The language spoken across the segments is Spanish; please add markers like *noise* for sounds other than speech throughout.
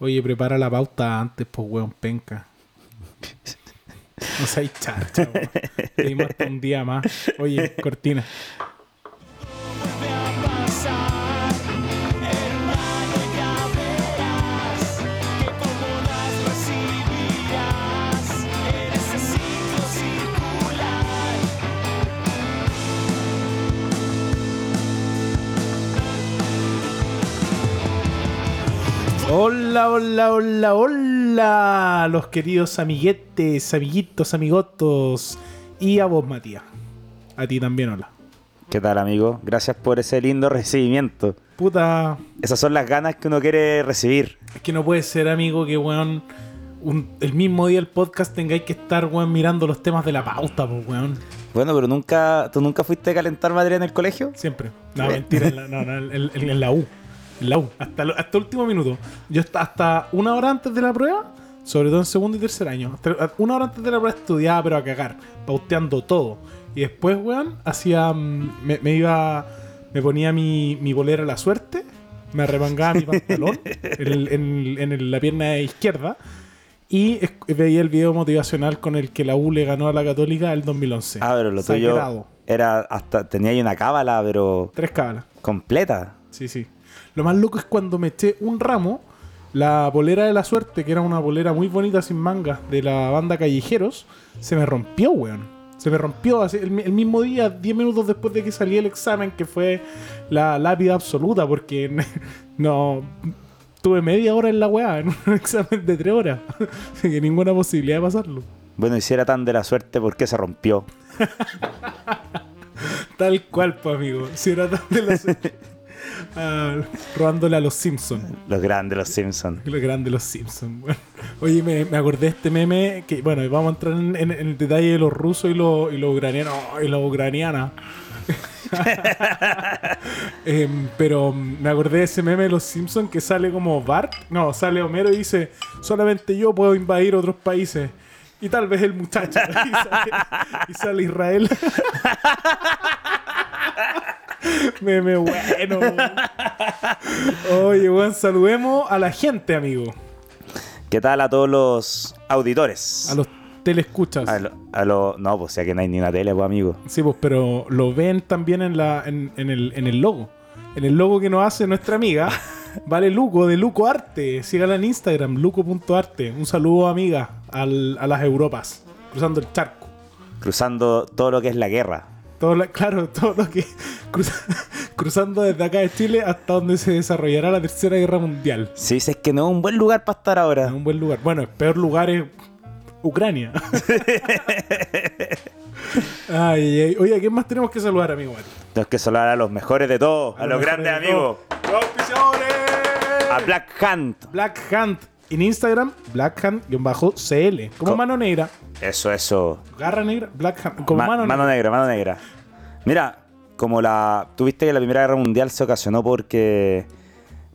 Oye, prepara la pauta antes, pues, weón, penca. *laughs* No seas chacha, weón. Hasta un día más. Oye, cortina. Hola, hola, hola, hola, los queridos amiguetes, amiguitos, amigotos. Y a vos, Matías. A ti también, hola. ¿Qué tal, amigo? Gracias por ese lindo recibimiento. Puta, Esas son las ganas que uno quiere recibir. es que no puede ser, amigo, que, weón, un- el mismo día del podcast tengáis que estar, weón, mirando los temas de la pauta, pues, weón. Bueno, pero nunca, ¿tú nunca fuiste a calentar materia en el colegio? Siempre. No, mentira, en la, *laughs* no, no, en, en- en la U. La U. Hasta, hasta el último minuto. Yo hasta, hasta una hora antes de la prueba, sobre todo en segundo y tercer año, hasta- una hora antes de la prueba estudiaba, pero a cagar, pauteando todo. Y después, weón, hacía. mm, Me, me iba. Me ponía mi, mi bolera a la suerte, me arremangaba mi pantalón *laughs* en, el- en- en el- la pierna izquierda. Y veía el video motivacional con el que la U le ganó a la Católica el 2011. Ah, pero lo tuyo Sagrado. era hasta, tenía ahí una cábala, pero Tres cábalas. completa. Sí, sí. Lo más loco es cuando me eché un ramo, la bolera de la suerte, que era una bolera muy bonita sin mangas de la banda Callejeros, se me rompió, weón. Se me rompió así, el, mi- el mismo día, 10 minutos después de que salí el examen, que fue la lápida absoluta, porque *laughs* no. Tuve media hora en la weá, en un *laughs* examen de 3 horas. *laughs* Así que ninguna posibilidad de pasarlo. Bueno, y si era tan de la suerte, ¿por qué se rompió? Tal cual, pues, amigo. Si era tan de la suerte. Ah, *laughs* robándole a los Simpsons. Los grandes, los Simpsons. Lo grande los Simpsons, weón. Oye, me, me acordé de este meme que, bueno, vamos a entrar en, en- en el detalle de los rusos y los, y los ucranianos y los ucranianas. *laughs* Em, pero me acordé de ese meme de los Simpsons que sale como Bart. No, sale Homero y dice: Solamente yo puedo invadir otros países. Y tal vez el muchacho. *laughs* y, sale, y sale Israel. *laughs* meme bueno. Oye, weón, saludemos a la gente, amigo. ¿Qué tal a todos los auditores? A los telescuchas. A lo- a lo- no, pues ya que no hay ni una tele, pues amigo. Sí, pues, pero lo ven también en, la, en, en el, en el logo. En el logo que nos hace nuestra amiga, *laughs* vale Luco, de Luco Arte. Sígala en Instagram, luco.arte. Un saludo, amiga, al- a las Europas, cruzando el charco. Cruzando todo lo que es la guerra. Todo la- claro, todo lo que. cruza- *laughs* cruzando desde acá de Chile hasta donde se desarrollará la Tercera Guerra Mundial. Si dices que no es un buen lugar para estar ahora. En un buen lugar. Bueno, el peor lugar es Ucrania. *laughs* ay, ay. Oye, ¿a quién más tenemos que saludar, amigo? Tenemos que saludar a los mejores de todos, a, los grandes de amigos. ¡Los! A Black Hunt. Black Hand. En Instagram, Black Hand-CL. Como Co- mano negra. Eso, eso. Garra negra, Black Hand. Como Ma- mano, mano negra. negra, mano negra. Mira, como la. Tuviste que la Primera Guerra Mundial se ocasionó porque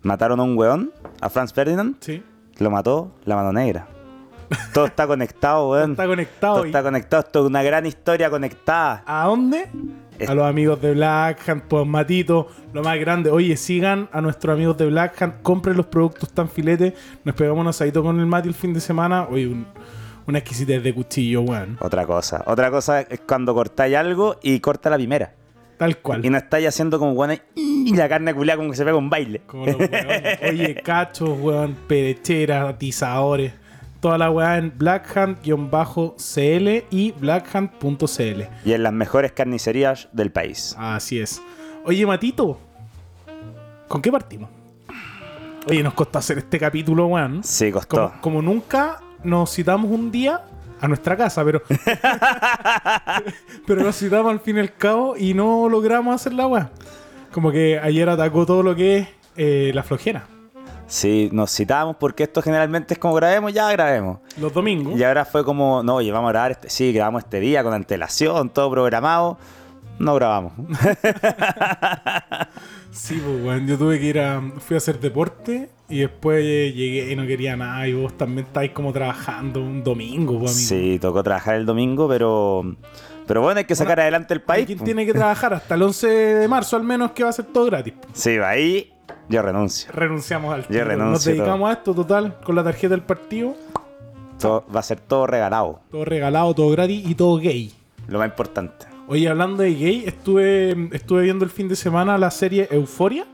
mataron a un weón, a Franz Ferdinand, Sí. lo mató la mano negra. Todo está conectado, weón. Está conectado. Todo y- está conectado. Esto es una gran historia conectada. ¿A dónde? A los amigos de Black Hand, pues Matito, lo más grande. Oye, sigan a nuestros amigos de Black Hand, compren los productos tan filetes. Nos pegamos un asadito con el Mati el fin de semana. Oye, un- una exquisitez de cuchillo, weón. Otra cosa. Otra cosa es cuando cortáis algo y corta la primera. Tal cual. Y no estáis haciendo como weón y la carne culiada como que se pega un baile. Como los. Oye, *laughs* cachos, weón, perecheras, atizadores. Toda la weá en blackhand-cl y blackhand.cl. Y en las mejores carnicerías del país. Así es. Oye, Matito, ¿con qué partimos? Oye, nos costó hacer este capítulo, weón. Sí, costó. Como, como nunca nos citamos un día a nuestra casa, pero. *laughs* pero nos citamos al fin y al cabo y no logramos hacer la weá. Como que ayer atacó todo lo que es eh, la flojera. Sí, nos citamos porque esto generalmente es como grabemos, ya grabemos. Los domingos. Y ahora fue como, no, oye, vamos a grabar este. Sí, grabamos este día con antelación, todo programado. No grabamos. *laughs* Sí, pues, weón. Yo tuve que ir a. Fui a hacer deporte y después llegué y no quería nada. Y vos también estáis como trabajando un domingo, pues, amigo. Sí, tocó trabajar el domingo, pero. Pero bueno, hay que sacar adelante el ¿Y país. ¿Quién po. tiene que trabajar hasta el 11 de marzo al menos que va a ser todo gratis? Sí, va ahí. Yo renuncio. renunciamos al tiro. Nos renuncio dedicamos a esto total con la tarjeta del partido. Todo- va a ser todo regalado. Todo regalado, todo gratis y todo gay. Lo más importante. Oye, hablando de gay, estuve, estuve viendo el fin de semana la serie Euforia.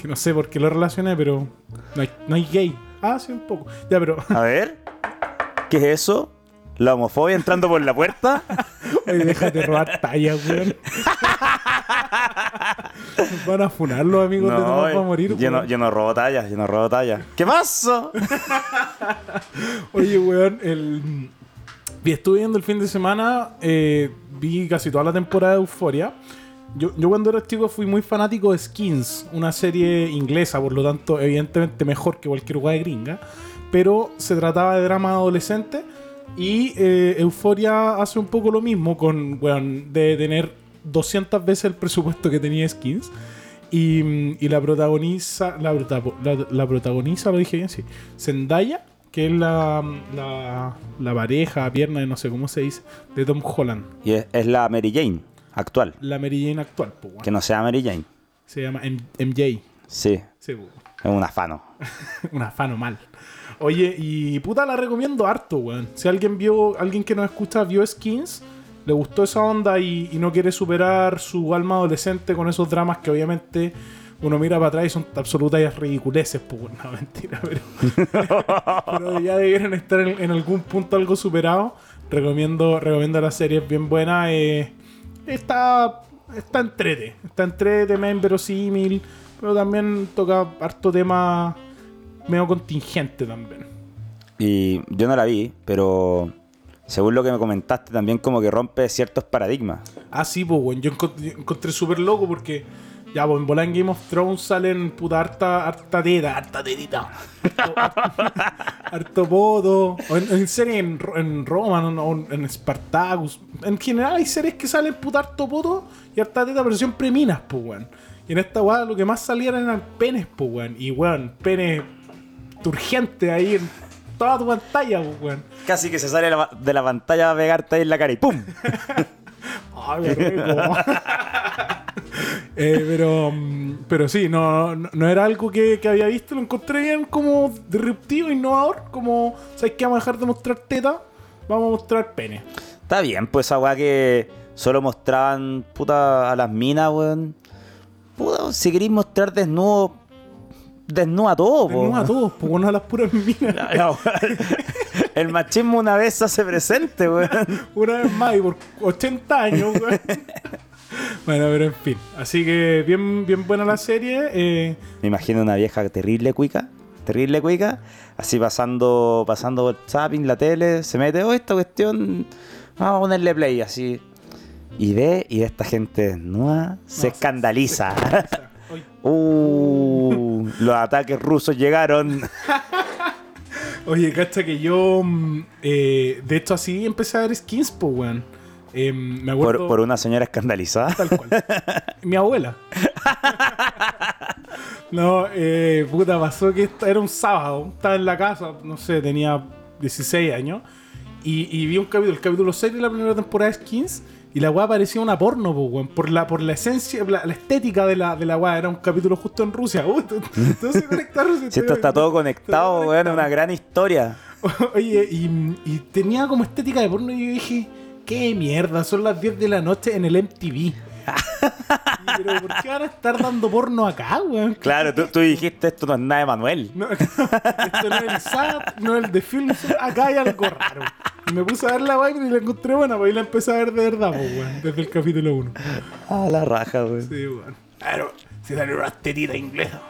Que no sé por qué lo relacioné, pero no hay, no hay gay. Ah, sí, un poco. Ya, pero A ver. ¿Qué es eso? ¿La homofobia entrando por la puerta? *laughs* Oye, déjate robar tallas, weón. *laughs* Van a funar los amigos de Tomás eh, va a morir, yo, no, yo no robo tallas, yo no robo tallas. ¿Qué pasó? *laughs* Oye, weón, el... vi- estuve viendo el fin de semana, eh, vi casi toda la temporada de Euforia. Yo, yo cuando era chico fui muy fanático de Skins, una serie inglesa, por lo tanto, evidentemente mejor que cualquier de gringa. Pero se trataba de drama adolescente y eh, Euforia hace un poco lo mismo con, weón, de tener 200 veces el presupuesto que tenía Skins. Y, mm, y la protagoniza, la, prota- la, la protagoniza, lo dije bien, sí, Zendaya, que es la, la, la pareja, pierna, no sé cómo se dice, de Tom Holland. Y es, es la Mary Jane actual. La Mary Jane actual, pues. Que no sea Mary Jane. Se llama M- MJ. Sí, Sí, pues, es un afano. *laughs* un afano mal. Oye, y puta, la recomiendo harto, weón. Si alguien vio, alguien que nos escucha vio Skins, le gustó esa onda y, no quiere superar su alma adolescente con esos dramas que obviamente uno mira para atrás y son absolutas ridiculeces, pues, *laughs* no, mentira, pero, *laughs* pero ya debieron estar en, en algún punto algo superado. Recomiendo, recomiendo la serie, es bien buena. eh, está, está entrete, está entrete, me inverosímil, pero también toca harto tema medio contingente también. Y yo no la vi, pero según lo que me comentaste, también como que rompe ciertos paradigmas. Ah, sí, pues, weón. Yo encont- yo encontré súper loco porque. Ya, pues en volar en Game of Thrones salen puta harta, harta teta, harta tetita. Harto, *laughs* poto. O en, en series en, en Roma, no, no, en Spartacus. En general hay series que salen puta harto poto y harta teta, pero siempre minas, pues, weón. Y en esta weá lo que más salían eran penes, pues, weón. Y weón, penes turgentes ahí en toda tu pantalla, pues, weón. Casi que se sale de la- de la pantalla a pegarte ahí en la cara y ¡pum! *laughs* Ay. *laughs* Eh, pero, mm, pero sí, no, no, no era algo que, que había visto. Lo encontré bien como disruptivo, innovador. Como, ¿sabes qué? Vamos a dejar de mostrar teta, vamos a mostrar pene. Está bien, pues esa weá que solo mostraban puta a las minas, weón. Puta, si queréis mostrar desnudo, desnuda todo, po. Tenemos a todos, pues bueno, a las puras minas. *laughs* El machismo una vez se hace presente, weón. Una vez más y por 80 años, weón. *laughs* Bueno, pero en fin. Así que bien, bien buena la serie. eh, Me imagino una vieja terrible cuica, terrible cuica, así pasando, pasando por zapping, la tele, se mete, oh, esta cuestión, vamos a ponerle play, así. Y ve, y esta gente desnuda se se- escandaliza. Uh, los ataques rusos llegaron. *laughs* Oye, cacha que yo, mm, eh, de hecho, así empecé a ver skins, pues, weón. Eh, me acuerdo. Por, por una señora escandalizada. Tal cual. *laughs* Mi abuela. no, eh, puta, pasó que era un sábado. Estaba en la casa, no sé, tenía 16 años. Y, y vi un capítulo, el capítulo 6 de la primera temporada de Skins. Y la weá parecía una porno, po, weón. Por la, por la esencia, la, la estética de la, de la weá. Era un capítulo justo en Rusia. *laughs* Uy, tú- tú se conecta a Rusia, *laughs* Si esto está todo conectado, weón, es una gran historia. *laughs* Oye, y, y tenía como estética de porno y yo dije, qué mierda, son las 10 de la noche en el MTV. Y, Pero ¿por qué van a estar dando porno acá, weón? Claro, tú, tú dijiste esto no es nada de Manuel. No, *laughs* esto no es el SAT, no es el de film, acá hay algo raro. Y me puse a ver la vaina y la encontré buena, pues ahí la empecé a ver de verdad, pues, weón, desde el capítulo 1. Ah, la raja, weón. Sí, weón. Claro, si salió una tetita inglesa.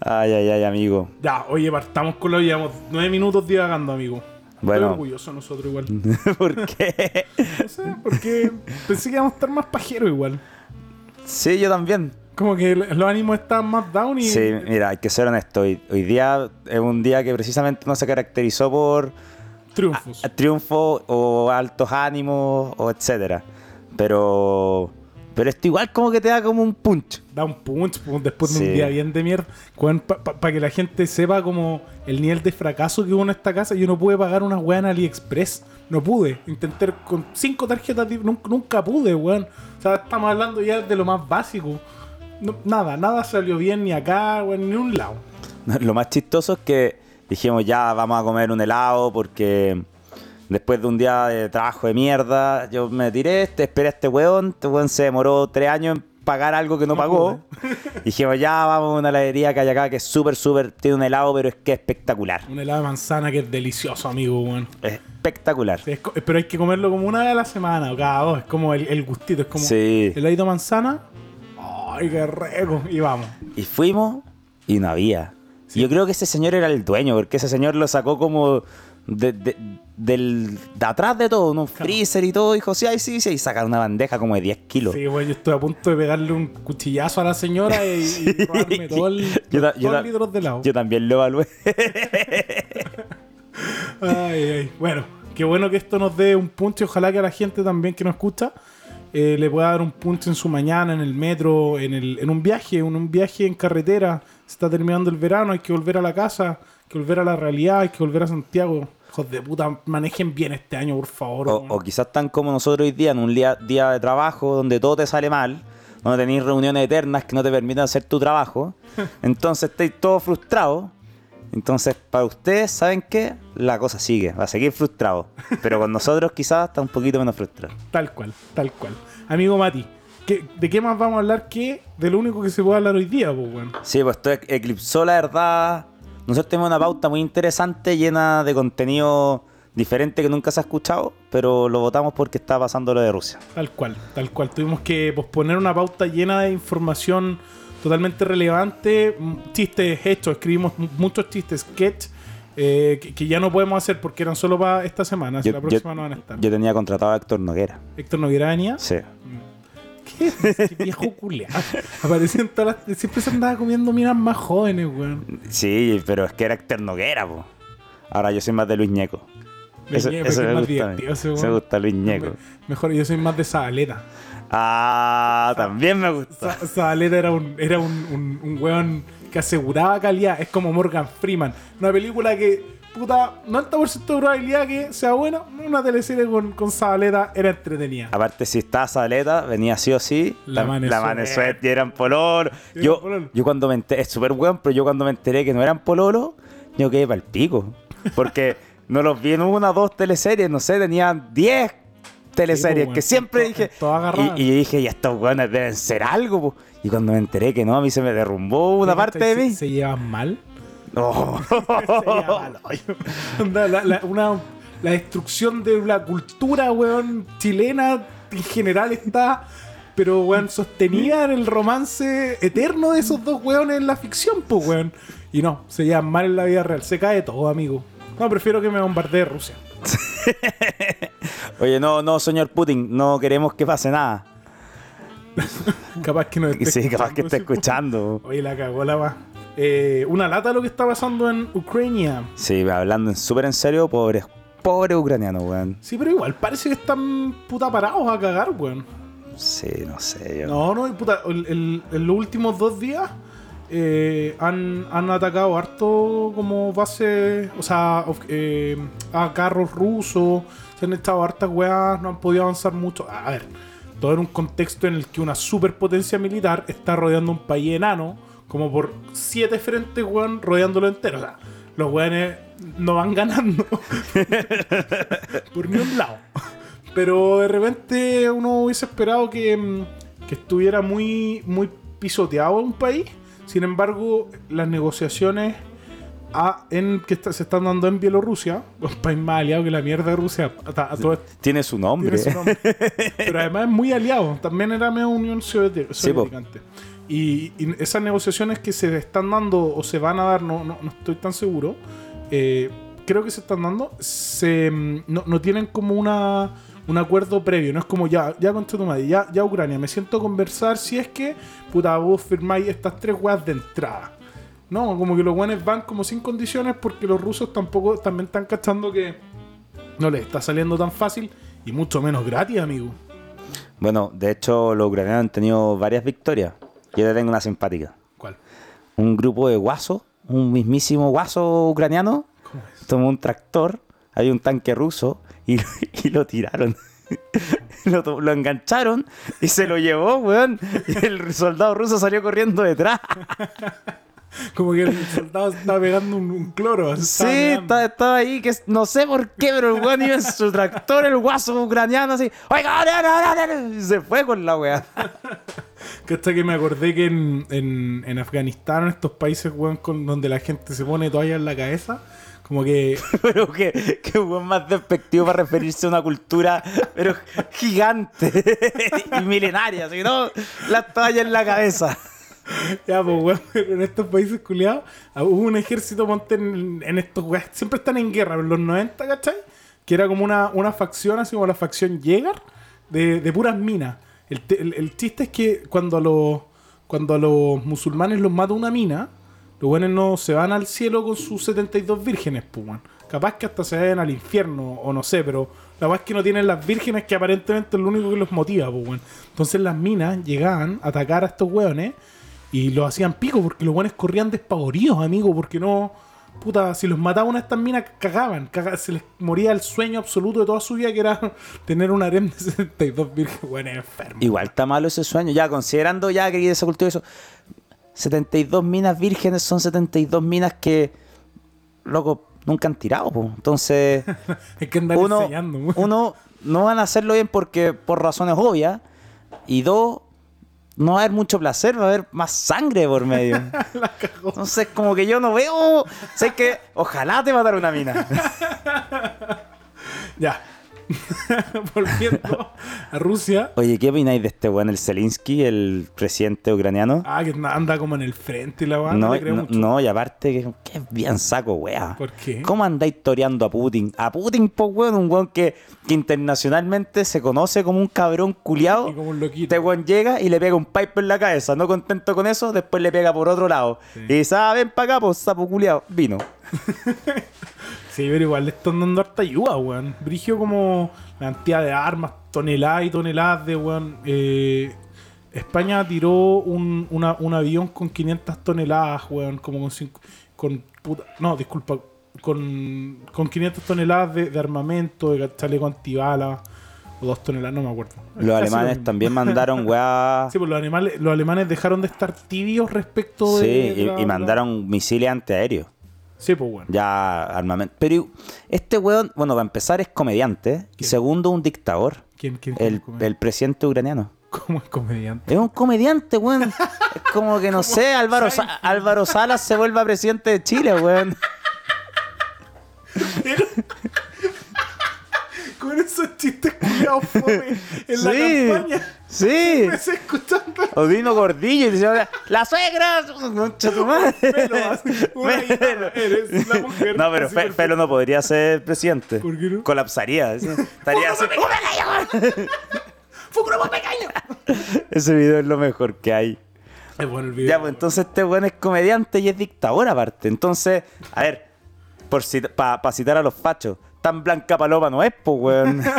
Ay, ay, ay, amigo. Ya, oye, partamos con lo llevamos 9 minutos divagando, amigo. Bueno. Estoy orgulloso nosotros igual. *laughs* ¿Por qué? No sé, porque pensé que íbamos a estar más pajeros igual. Sí, yo también. Como que los ánimos estaban más down y. Sí, mira, hay que ser honesto. Hoy, hoy día es un día que precisamente no se caracterizó por Triunfos. triunfo o altos ánimos o etcétera. Pero pero esto igual como que te da como un punch. Da un punch después de Sí. un día bien de mierda. Para que la gente sepa como el nivel de fracaso que hubo en esta casa. Yo no pude pagar una weá en AliExpress. No pude. Intenté con cinco tarjetas. Nunca, nunca pude, weón. O sea, estamos hablando ya de lo más básico. no- nada, nada salió bien ni acá, weón, ni un lado. *laughs* Lo más chistoso es que dijimos ya vamos a comer un helado porque después de un día de trabajo de mierda, yo me tiré, este, esperé a este weón, este weón se demoró tres años en pagar algo que no, No pagó. *laughs* dijimos ya vamos a una heladería que hay acá que es súper, súper, tiene un helado pero es que es espectacular. Un helado de manzana que es delicioso, amigo, weón. Es espectacular. Sí, es co- pero hay que comerlo como una vez a la semana o cada dos. Es como el, el gustito, es como Sí. heladito de manzana. Ay, qué rico. Y vamos. Y fuimos y no había. Y Yo creo que ese señor era el dueño, porque ese señor lo sacó como de, de- del, de atrás de todo, en un freezer y todo. Dijo, sí, ay, sí, sí, y sacar una bandeja como de 10 kilos. Sí, weón, yo estoy a punto de pegarle un cuchillazo a la señora y, y *laughs* probarme todo el, Yo yo litros de helado. Yo también lo evalué. *laughs* Ay, ay. Bueno, qué bueno que esto nos dé un punch. Ojalá que a la gente también que nos escucha eh, le pueda dar un punch en su mañana, en el metro, en, el, en un viaje, en un viaje en carretera. Se está terminando el verano, hay que volver a la casa, hay que volver a la realidad, hay que volver a Santiago. Hijos de puta, manejen bien este año, por favor. O, quizás tan como nosotros hoy día, en un día, día de trabajo donde todo te sale mal, donde tenéis reuniones eternas que no te permiten hacer tu trabajo. *laughs* Entonces estáis todos frustrados. Entonces, para ustedes, ¿saben qué? La cosa sigue, va a seguir frustrado. Pero con nosotros quizás está un poquito menos frustrado. *laughs* Tal cual, tal cual. Amigo Mati, ¿qué- ¿de qué más vamos a hablar que de lo único que se puede hablar hoy día, pues, weón? Sí, pues esto eclipsó la verdad. Nosotros tenemos una pauta muy interesante, llena de contenido diferente que nunca se ha escuchado, pero lo votamos porque está pasando lo de Rusia. Tal cual, tal cual. Tuvimos que posponer una pauta llena de información totalmente relevante, chistes hechos, escribimos muchos chistes, sketch, eh, que, que ya no podemos hacer porque eran solo para esta semana, Yo, la yo- próxima no van a estar. yo tenía contratado a Héctor Noguera. Héctor Noguera venía. Sí. ¿Qué, *laughs* qué viejo culeado. Apareció en todas las... Siempre se andaba comiendo minas más jóvenes, weón. Sí, pero es que era Héctor Noguera, po. Ahora yo soy más de Luis Ñeco. Luis Eso, Ñeco, eso me es más gusta. divertido ese me gusta Luis Ñeco. Mejor, yo soy más de Zabaleta. Ah, también me gusta. Za- Zabaleta era un, era un, un, un weón que aseguraba calidad. Es como Morgan Freeman. Una película que, puta, 90% de probabilidad que sea buena. Una teleserie con, con Zabaleta era entretenida. Aparte, si estaba Saleta, venía sí o sí. La Mane la Mane Suet. Suet y eran pololo. Y eran Yo, pololo. yo cuando me enteré, es súper bueno, pero yo cuando me enteré que no eran pololo, yo quedé para el pico. Porque *laughs* no los vi en una o dos teleseries, no sé, tenían 10 teleseries pues, que weón, siempre dije. agarradas. Y, y yo dije, y estos weones deben ser algo, po. Y cuando me enteré que no, a mí se me derrumbó una parte de se, mí. Se llevan mal. No. *laughs* Onda, la, la- una- la destrucción de la cultura, weón, chilena en general está, pero, weón, sostenida en el romance eterno de esos dos weones en la ficción, pues, weón. Y no, se llevan mal en la vida real. Se cae todo, amigo. No, prefiero que me bombardee Rusia. *laughs* Oye, no, no, señor Putin, no queremos que pase nada. *laughs* Capaz que no esté Sí, capaz que esté escuchando. Oye, la cagó la va. Eh, una lata lo que está pasando en Ucrania. Sí, hablando en súper en serio, pobres, pobre ucraniano, weón. Sí, pero igual parece que están puta parados a cagar, weón. Sí, no sé, yo. No, no, puta, el- el- en los últimos dos días eh, han, han atacado harto como base, o sea, eh, a carros rusos, se han echado hartas weas, no han podido avanzar mucho. A ver, todo en un contexto en el que una superpotencia militar está rodeando un país enano, como por siete frentes, weón, rodeándolo entero. O sea, los weones no van ganando *laughs* por ni un lado. Pero de repente uno hubiese esperado que, mm, que estuviera muy, muy pisoteado un país. Sin embargo, las negociaciones a- en, que está- se están dando en Bielorrusia, un país más aliado que la mierda de Rusia, a, a todo Tiene su nombre. tiene su nombre. Pero además es muy aliado. También era medio Unión Soviética. Sí, antes. Y, esas negociaciones que se están dando o se van a dar, no, no, no estoy tan seguro. eh, creo que se están dando. Se, mm, no, no tienen como una un acuerdo previo, no es como ya, ya contra tu madre, ya, ya Ucrania, me siento conversar si es que, puta, vos firmáis estas tres weas de entrada. No, como que los guanes van como sin condiciones porque los rusos tampoco también están cachando que no les está saliendo tan fácil y mucho menos gratis, amigo. Bueno, de hecho, los ucranianos han tenido varias victorias. Yo te tengo una simpática. ¿Cuál? Un grupo de guasos, un mismísimo guaso ucraniano, ¿Cómo es? tomó un tractor, hay un tanque ruso y, *laughs* y lo tiraron. *laughs* lo, lo engancharon y se lo llevó, weón. Y el soldado ruso salió corriendo detrás. *laughs* Como que el soldado estaba pegando un, un cloro. se Sí, estaba estaba, estaba ahí, que no sé por qué, pero el weón iba en su tractor, el guaso ucraniano, así. Oiga, no, no, no, no", y se fue con la weá. *laughs* Que hasta que me acordé que en, en, en Afganistán, en estos países, weón, con, donde la gente se pone toalla en la cabeza, como que *laughs* Pero que, que weón más despectivo para referirse a una cultura, pero gigante *laughs* y milenaria, así, ¿no? La toalla en la cabeza. *laughs* Ya, pues, weón, pero *laughs* en estos países culiados ah, hubo un ejército, ponte en, estos weas, siempre están en guerra, en los 90, ¿cachai? Que era como una, una facción, así como la facción Jäger, de, de puras minas. El- el chiste es que cuando a, los, cuando a los musulmanes los mata una mina, los buenos no se van al cielo con sus 72 vírgenes, pues, weón. Capaz que hasta se vayan al infierno, o no sé, pero la verdad es que no tienen las vírgenes que aparentemente es lo único que los motiva, pues, weón. Entonces las minas llegaban a atacar a estos weones y los hacían pico porque los weones corrían despavoridos, amigo, porque no. Puta, si los mataba una de estas minas, cagaban, caga- Se les moría el sueño absoluto de toda su vida, que era *laughs* tener un harem de *laughs* 72 vírgenes, weón, enfermo. Igual está malo ese sueño, ya considerando ya que esa cultura eso. 72 minas vírgenes son 72 minas que, loco, nunca han tirado, po. Entonces, *laughs* Hay que andar uno, enseñando, uno, no van a hacerlo bien porque por razones obvias. Y dos, no va a haber mucho placer, va a haber más sangre por medio. *laughs* La cagó. Entonces, como que yo no veo. Sé que ojalá te matara una mina. *laughs* Ya. *laughs* Volviendo a Rusia. Oye, ¿qué opináis de este weón, el Zelensky, el presidente ucraniano? Ah, que anda como en el frente y la weá. No, No, no, mucho. no, y aparte que, que es bien saco, weá. ¿Por qué? ¿Cómo andáis toreando a Putin? A Putin, pues, weón, un weón que, que internacionalmente se conoce como un cabrón culiado. Y como un loquito. Este weón llega y le pega un pipe en la cabeza. No contento con eso, después le pega por otro lado. Sí. Y dice, ah, ven para acá, pues, sapo culiado. Vino. *laughs* Sí, pero igual le están dando harta ayuda, weón. Brigio como la cantidad de armas, toneladas y toneladas de, weón. Eh, España tiró un, una- un avión con 500 toneladas, weón. Como con cinco, con puta- No, disculpa. Con, con 500 toneladas de, de armamento, de chaleco antibalas. O dos toneladas, no me acuerdo. Los lo alemanes también mandaron, *laughs* weá. Sí, pues los, animales, los alemanes dejaron de estar tibios respecto de. Sí, y mandaron misiles antiaéreos. Sí, pues bueno. Ya armamento. Pero este weón, bueno, para empezar es comediante. Y segundo, un dictador. ¿Quién, quién, El, presidente ucraniano. ¿Cómo es comediante? Es un comediante, weón. *laughs* Es como que no sé, Álvaro, Sa- Álvaro Salas se vuelva presidente de Chile, weón. *laughs* Con esos chistes culiados fome en la Sí, campaña. sí. Empecé escuchando O Dino Gordillo y dice, la suegra, concha tu madre. Así, *laughs* una eres la mujer. No, pero. Felo no podría ser presidente. ¿Por qué no? Colapsaría. *laughs* Estaría así. ¡Fue un grupo pequeño! Ese video es lo mejor que hay. Es bueno el video. Ya, pues entonces este weón es comediante y es dictador aparte. Entonces, a ver, por para citar a los fachos, tan blanca paloma no es, pues weón. *laughs*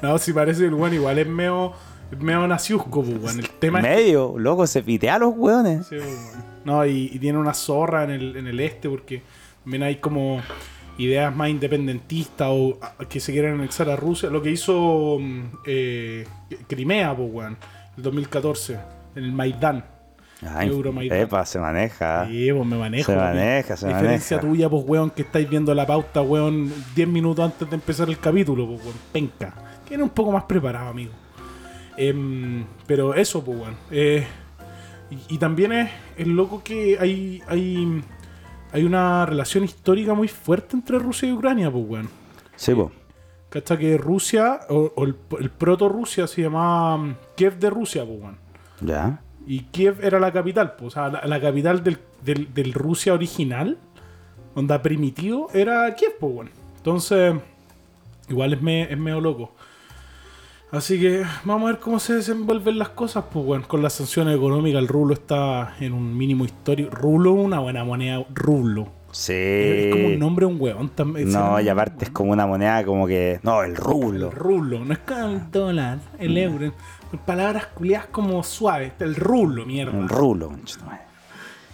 No, si parece el weón igual es medio, medio naciusco, pues, weón. El tema es Medio, loco, se pitea a los weones. Sí, pues, bueno. No, y, y tiene una zorra en el, en el este porque también hay como ideas más independentistas o ah, que se quieren anexar a Rusia. Lo que hizo mm, eh, Crimea, pues, weón, el 2014, en el Maidán. Ay, Euromaidán. epa, se maneja. Sí, pues me manejo. Se maneja, se diferencia maneja. tuya, pues, weón, que estáis viendo la pauta, weón, 10 minutos antes de empezar el capítulo, pues, weón, penca. Era un poco más preparado, amigo. Em, pero eso, pues, weón. Eh, y, y también es, es loco que hay, hay, hay una relación histórica muy fuerte entre Rusia y Ucrania, pues, weón. Sí, pues. ¿Cachai? Que Rusia, o, o el, el proto-Rusia se llamaba mm, Kiev de Rusia, pues, weón. Ya. Y Kiev era la capital, pues, o sea, la, la capital del, del- del Rusia original, onda primitivo, era Kiev, pues, bueno. Entonces, igual es, me- es medio loco. Así que vamos a ver cómo se desenvuelven las cosas, pues, bueno. Con las sanciones económicas, el rublo está en un mínimo histórico. Rublo, una buena moneda, rublo. Sí. Es como un nombre un huevón también. No, y aparte es como una moneda como que. No, el rublo. El rublo, no es como el dólar, el euro. Palabras culiadas como suaves. El rublo, mierda. Un rulo.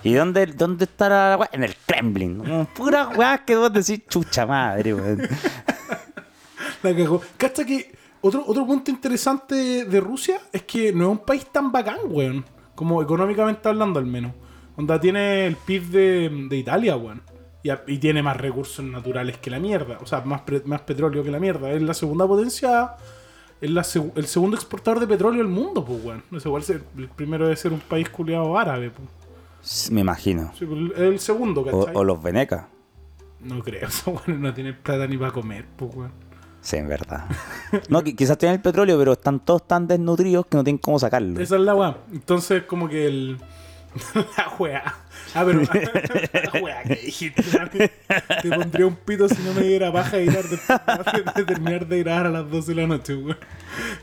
¿Y dónde, dónde está la weá? En el Kremlin. Pura weá que vos decís chucha madre, weón. *laughs* La cagó. ¿Cacha que otro, otro punto interesante de Rusia es que no es un país tan bacán, weón? Como económicamente hablando, al menos. Onda tiene el PIB de, de Italia, weón. Y, a- y tiene más recursos naturales que la mierda. O sea, más, pre- más petróleo que la mierda. Es la segunda potencia. Es la seg- el segundo exportador de petróleo del mundo, pues, weón. No sé, igual ser- el primero debe ser un país culiado árabe, pues. Me imagino. Sí, pues, es el segundo, O, ¿cachai? o los venecas. No creo, *laughs* esos weones no tienen plata ni para comer, pues, weón. Sí, en verdad. No, qui- quizás tienen el petróleo, pero están todos tan desnutridos que no tienen cómo sacarlo. Esa es la weá. Entonces, como que el. *laughs* la weá. Ah, pero. *laughs* la weá que dijiste. Te pondría un pito si no me diera paja editar después de terminar de grabar a las 12 de la noche, weón.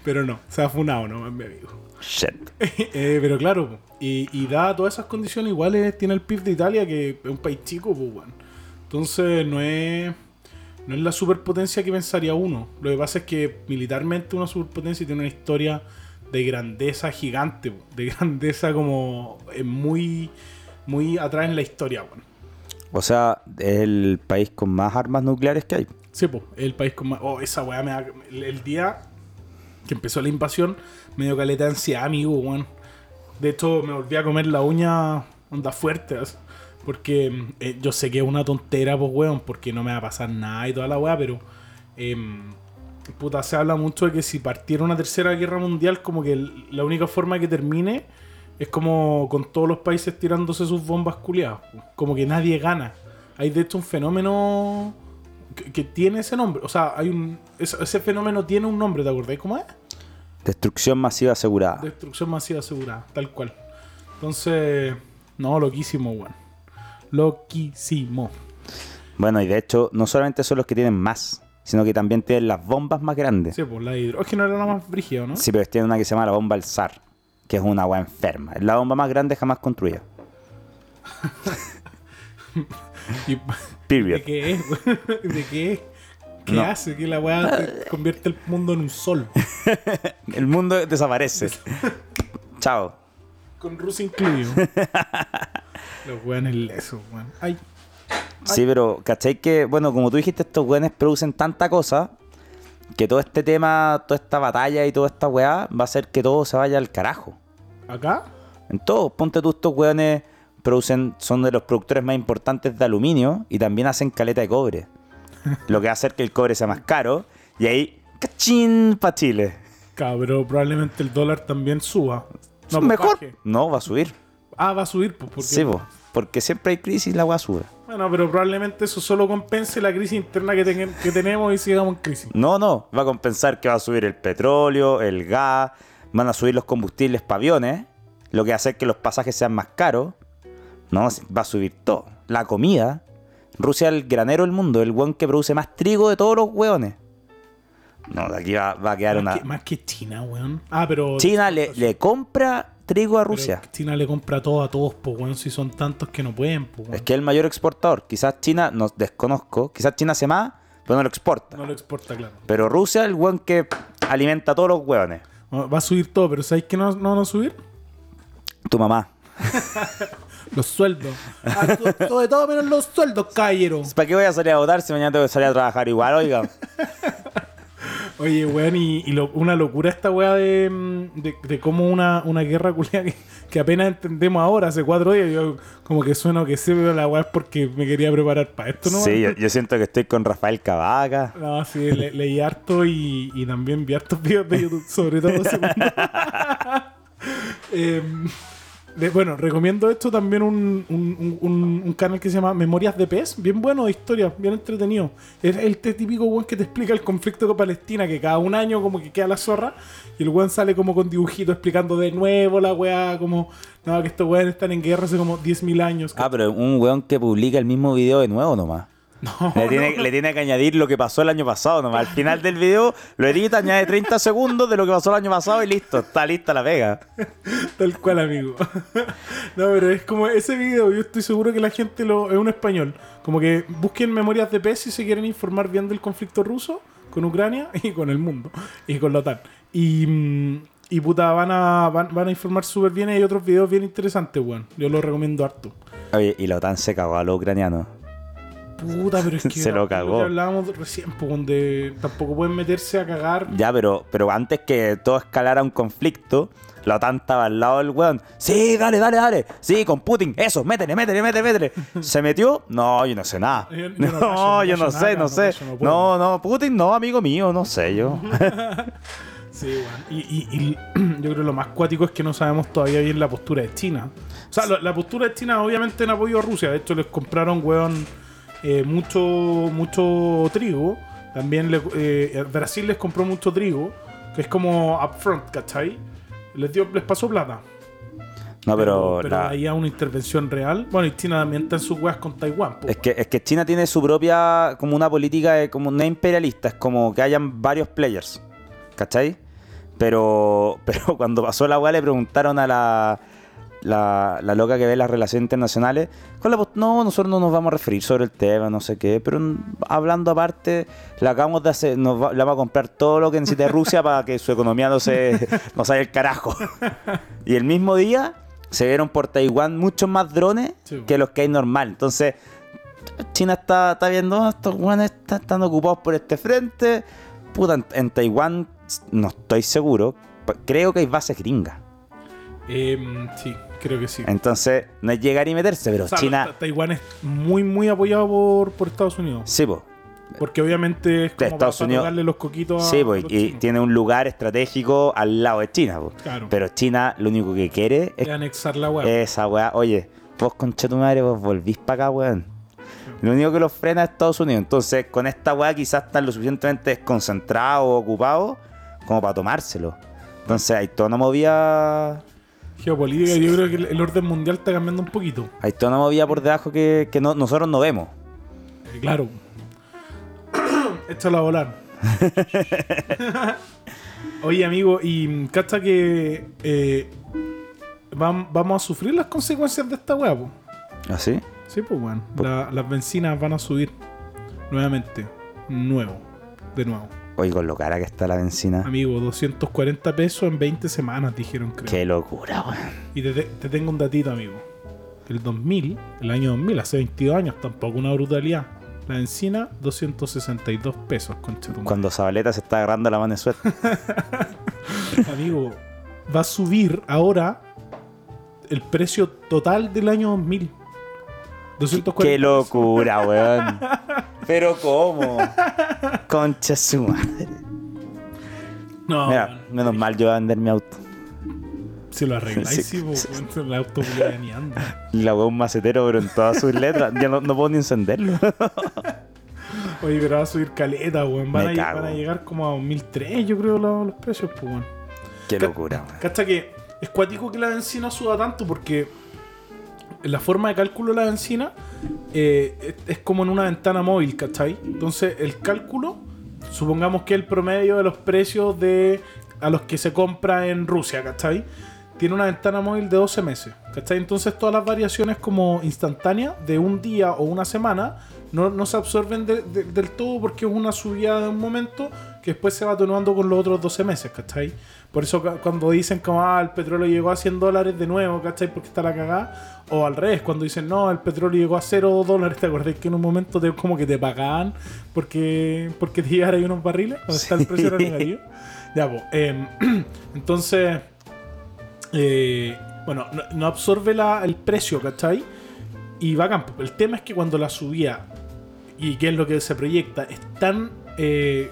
Pero no, se ha funado nomás, mi amigo. Shit. *laughs* Eh, pero claro, y, y dada todas esas condiciones iguales, tiene el PIB de Italia, que es un país chico, pues, weón. Entonces, no es. No es la superpotencia que pensaría uno. Lo que pasa es que militarmente una superpotencia tiene una historia de grandeza gigante, de grandeza como eh, muy, muy atrás en la historia, weón. O sea, es el país con más armas nucleares que hay. Sí, pues, el país con más. Oh, esa weá me da- el, día que empezó la invasión, me dio caleta de ansiedad, amigo, weón. De hecho, me volví a comer la uña onda fuerte, porque eh, yo sé que es una tontera, pues, weón, porque no me va a pasar nada y toda la weá, pero. em, puta, se habla mucho de que si partiera una tercera guerra mundial, como que la única forma que termine es como con todos los países tirándose sus bombas culiadas. Como que nadie gana. Hay de hecho un fenómeno que, que tiene ese nombre. O sea, hay un. Ese, ese fenómeno tiene un nombre, ¿te acordáis cómo es? Destrucción masiva asegurada. Destrucción masiva asegurada, tal cual. Entonces, no, loquísimo, weón. Loquísimo. Bueno, y de hecho, no solamente son los que tienen más, sino que también tienen las bombas más grandes. Sí, pues la de hidrógeno era la más brígida, ¿no? Sí, pero tienen una que se llama la bomba El Zar, que es una agua enferma. Es la bomba más grande jamás construida. *laughs* Y- Period. ¿De qué es? *laughs* ¿De qué es? ¿Qué No. hace que la weá te convierte el mundo en un sol? *laughs* El mundo desaparece. Chao. Con Rusia incluido. Los weones lesos, weón. Ay, Sí, pero ¿cachai que, bueno, como tú dijiste, estos weones producen tanta cosa que todo este tema, toda esta batalla y toda esta weá va a hacer que todo se vaya al carajo. ¿acá? En todo, ponte tú, estos weones producen, son de los productores más importantes de aluminio y también hacen caleta de cobre. *laughs* Lo que va a hacer que el cobre sea más caro y ahí, cachín pa' Chile. Cabrón, probablemente el dólar también suba. No, pues, Mejor. baje. No, va a subir. Ah, va a subir, pues. Porque, Sí, po, porque siempre hay crisis y la weá sube. Bueno, pero probablemente eso solo compense la crisis interna que, ten- que tenemos y sigamos en crisis. No, no, va a compensar que va a subir el petróleo, el gas, van a subir los combustibles para aviones, lo que va a hacer que los pasajes sean más caros. No, va a subir todo. La comida. Rusia es el granero del mundo, el weón que produce más trigo de todos los weones. No, de aquí va, va a quedar Más, una... que, más que China, weón. Ah, pero. China le, le compra trigo a pero Rusia. China le compra todo a todos, pues, weón. Si son tantos que no pueden, pues, Es weón. que es el mayor exportador. Quizás China, no desconozco, quizás China hace más, pero no lo exporta. No lo exporta, claro. Pero Rusia es el weón que alimenta a todos los weones. Va a subir todo, pero ¿sabéis que no, no van a subir? Tu mamá. *laughs* Los sueldos. Ah, de todo menos los sueldos, caballero. ¿Para qué voy a salir a votar si mañana tengo que salir a trabajar igual, oiga? *laughs* Oye, weón, y, y lo- una locura esta weá de, mm, de, de cómo una, una guerra culiada que, que apenas entendemos ahora, hace cuatro días. Yo como que sueno que sé, pero la weá es porque me quería preparar para esto, ¿no? Sí, yo, yo siento que estoy con Rafael Cavaca. No, sí, le- leí harto y, y también vi hartos videos de YouTube, sobre todo *laughs* mundo. *laughs* De- bueno, recomiendo esto también un, un- un- un canal que se llama Memorias de Pez, bien bueno de historia, bien entretenido. Es el típico weón que te explica el conflicto con Palestina, que cada un año como que queda la zorra, y el weón sale como con dibujitos explicando de nuevo la weá, como, no, que estos weones están en guerra hace como 10.000 años. Ah, pero un weón que publica el mismo video de nuevo nomás. No, *laughs* Le tiene, no, le tiene que añadir lo que pasó el año pasado nomás. Al final del video lo edita, añade 30 segundos de lo que pasó el año pasado y listo. Está lista la pega. Tal cual, amigo. no, pero es como ese video, yo estoy seguro que la gente lo es un español. Como que busquen memorias de PES si se quieren informar bien del conflicto ruso con Ucrania *laughs* y con el mundo y con la OTAN. Y, mm, y puta, van a, van, van a informar súper bien y hay otros videos bien interesantes, weón. Yo los recomiendo harto. Oye, y la OTAN se cagó a los ucranianos. Puta, pero es *laughs* que. Se lo cagó. que hablábamos recién, pues, donde tampoco pueden meterse a cagar. Ya, pero, pero antes que todo escalara un conflicto, la OTAN estaba al lado del weón. Sí, dale, dale, dale. Sí, con Putin. Eso, métele, métele, métele, métele. *laughs* ¿Se metió? No, yo no sé nada. Yo- *laughs* yo no No, cacho, no yo no sé, nada, no sé. no. No, Putin no, amigo mío, no sé yo. Sí, weón. Y, y- y *clears throat* yo creo que lo más cuático es que no sabemos todavía bien la postura de China. O sea, lo- la postura de China obviamente en apoyo a Rusia. De hecho, les compraron, weón, eh, mucho, mucho trigo. También le- eh, Brasil les compró mucho trigo, que es como upfront, ¿cachai? Les, dio, les pasó plata. No, pero, pero la- ahí a una intervención real. Bueno, y China también está en sus weas con Taiwán. po, es, que, es que China tiene su propia, como una política de, como no imperialista, es como que hayan varios players, ¿cachai? Pero, *laughs* pero cuando pasó la weá le preguntaron a la, la, la loca que ve las relaciones internacionales, ¿cuál es la no, nosotros no nos vamos a referir sobre el tema, no sé qué, pero hablando aparte, le acabamos de hacer, nos va- le vamos a comprar todo lo que necesite Rusia para que su economía no se, no se vaya el carajo. Y el mismo día se vieron por Taiwán muchos más drones Sí. que los que hay normal. Entonces, China está, está viendo, "Ah, estos guanes están, están ocupados por este frente. Puta, en, en Taiwán no estoy seguro. Creo que hay bases gringas. Em, sí, creo que sí. Entonces, no es llegar y meterse, pero O sea, China. Ta- Taiwán es muy, muy apoyado por, por Estados Unidos. Sí, po. Porque obviamente es como Estados para Unidos- darle los coquitos a, Sí, a y, chinos. tiene un lugar estratégico al lado de China, po. Claro. Pero China lo único que quiere es de anexar la web. esa weá. Oye, vos concha tu madre, vos volvís para acá, weón. Lo único que los frena es Estados Unidos. Entonces, con esta weá quizás están lo suficientemente desconcentrados o ocupados como para tomárselo. Entonces, hay toda una movida. Geopolítica, yo creo que el, orden mundial está cambiando un poquito. Hay toda una movida por debajo que, que no- nosotros no vemos. Eh, claro. *coughs* Échalo a volar. *laughs* Oye, amigo, y cacha que eh, vam- vamos a sufrir las consecuencias de esta weá, po. ¿Así? Sí, pues, weón. La- las bencinas van a subir nuevamente. Nuevo. De nuevo. Oye, con lo cara que está la benzina. Amigo, 240 pesos en 20 semanas, dijeron, creo. Qué locura, weón. Y te, te tengo un datito, amigo. El 2000, el año 2000, hace 22 años, tampoco una brutalidad. La encina, 262 pesos, concha. Cuando Zabaleta se está agarrando la mano de suerte. *laughs* Amigo, va a subir ahora el precio total del año 2000. 240 Qué locura, weón. *laughs* Pero ¿cómo? *laughs* Concha su madre. No, Mira, menos mal yo voy a vender mi auto. si lo arregláis, Sí. sí, weón, el auto ni anda. *laughs* La weá un macetero, pero en todas sus letras. Ya no, no puedo ni encenderlo. *laughs* Oye, pero va a subir caleta, weón. Van, a, cago. van a llegar como a 2003, yo creo, los, los precios, pues, weón. Qué locura, weón. Cacha que es cuático que la benzina suba tanto porque la forma de cálculo de la benzina eh, es, como en una ventana móvil, ¿cachai? Entonces el cálculo, supongamos que el promedio de los precios de a los que se compra en Rusia, ¿cachai? Tiene una ventana móvil de 12 meses, ¿cachai? Entonces todas las variaciones como instantáneas de un día o una semana no, se absorben de- de- del todo porque es una subida de un momento que después se va atenuando con los otros 12 meses, ¿cachai? Por eso cuando dicen como, ah, el petróleo llegó a 100 dólares de nuevo, ¿cachai? Porque está la cagada. O al revés, cuando dicen, no, el petróleo llegó a 0 dólares, ¿te acordás que en un momento te, como que te pagaban porque, porque te *laughs* llegaran ahí unos barriles? Cuando está el precio era Sí. negativo. Ya, pues. *clears throat* entonces, eh, bueno, no, no absorbe la- el precio, ¿cachai? Y bacán. po. El tema es que cuando la subía, y que es lo que se proyecta, es tan eh,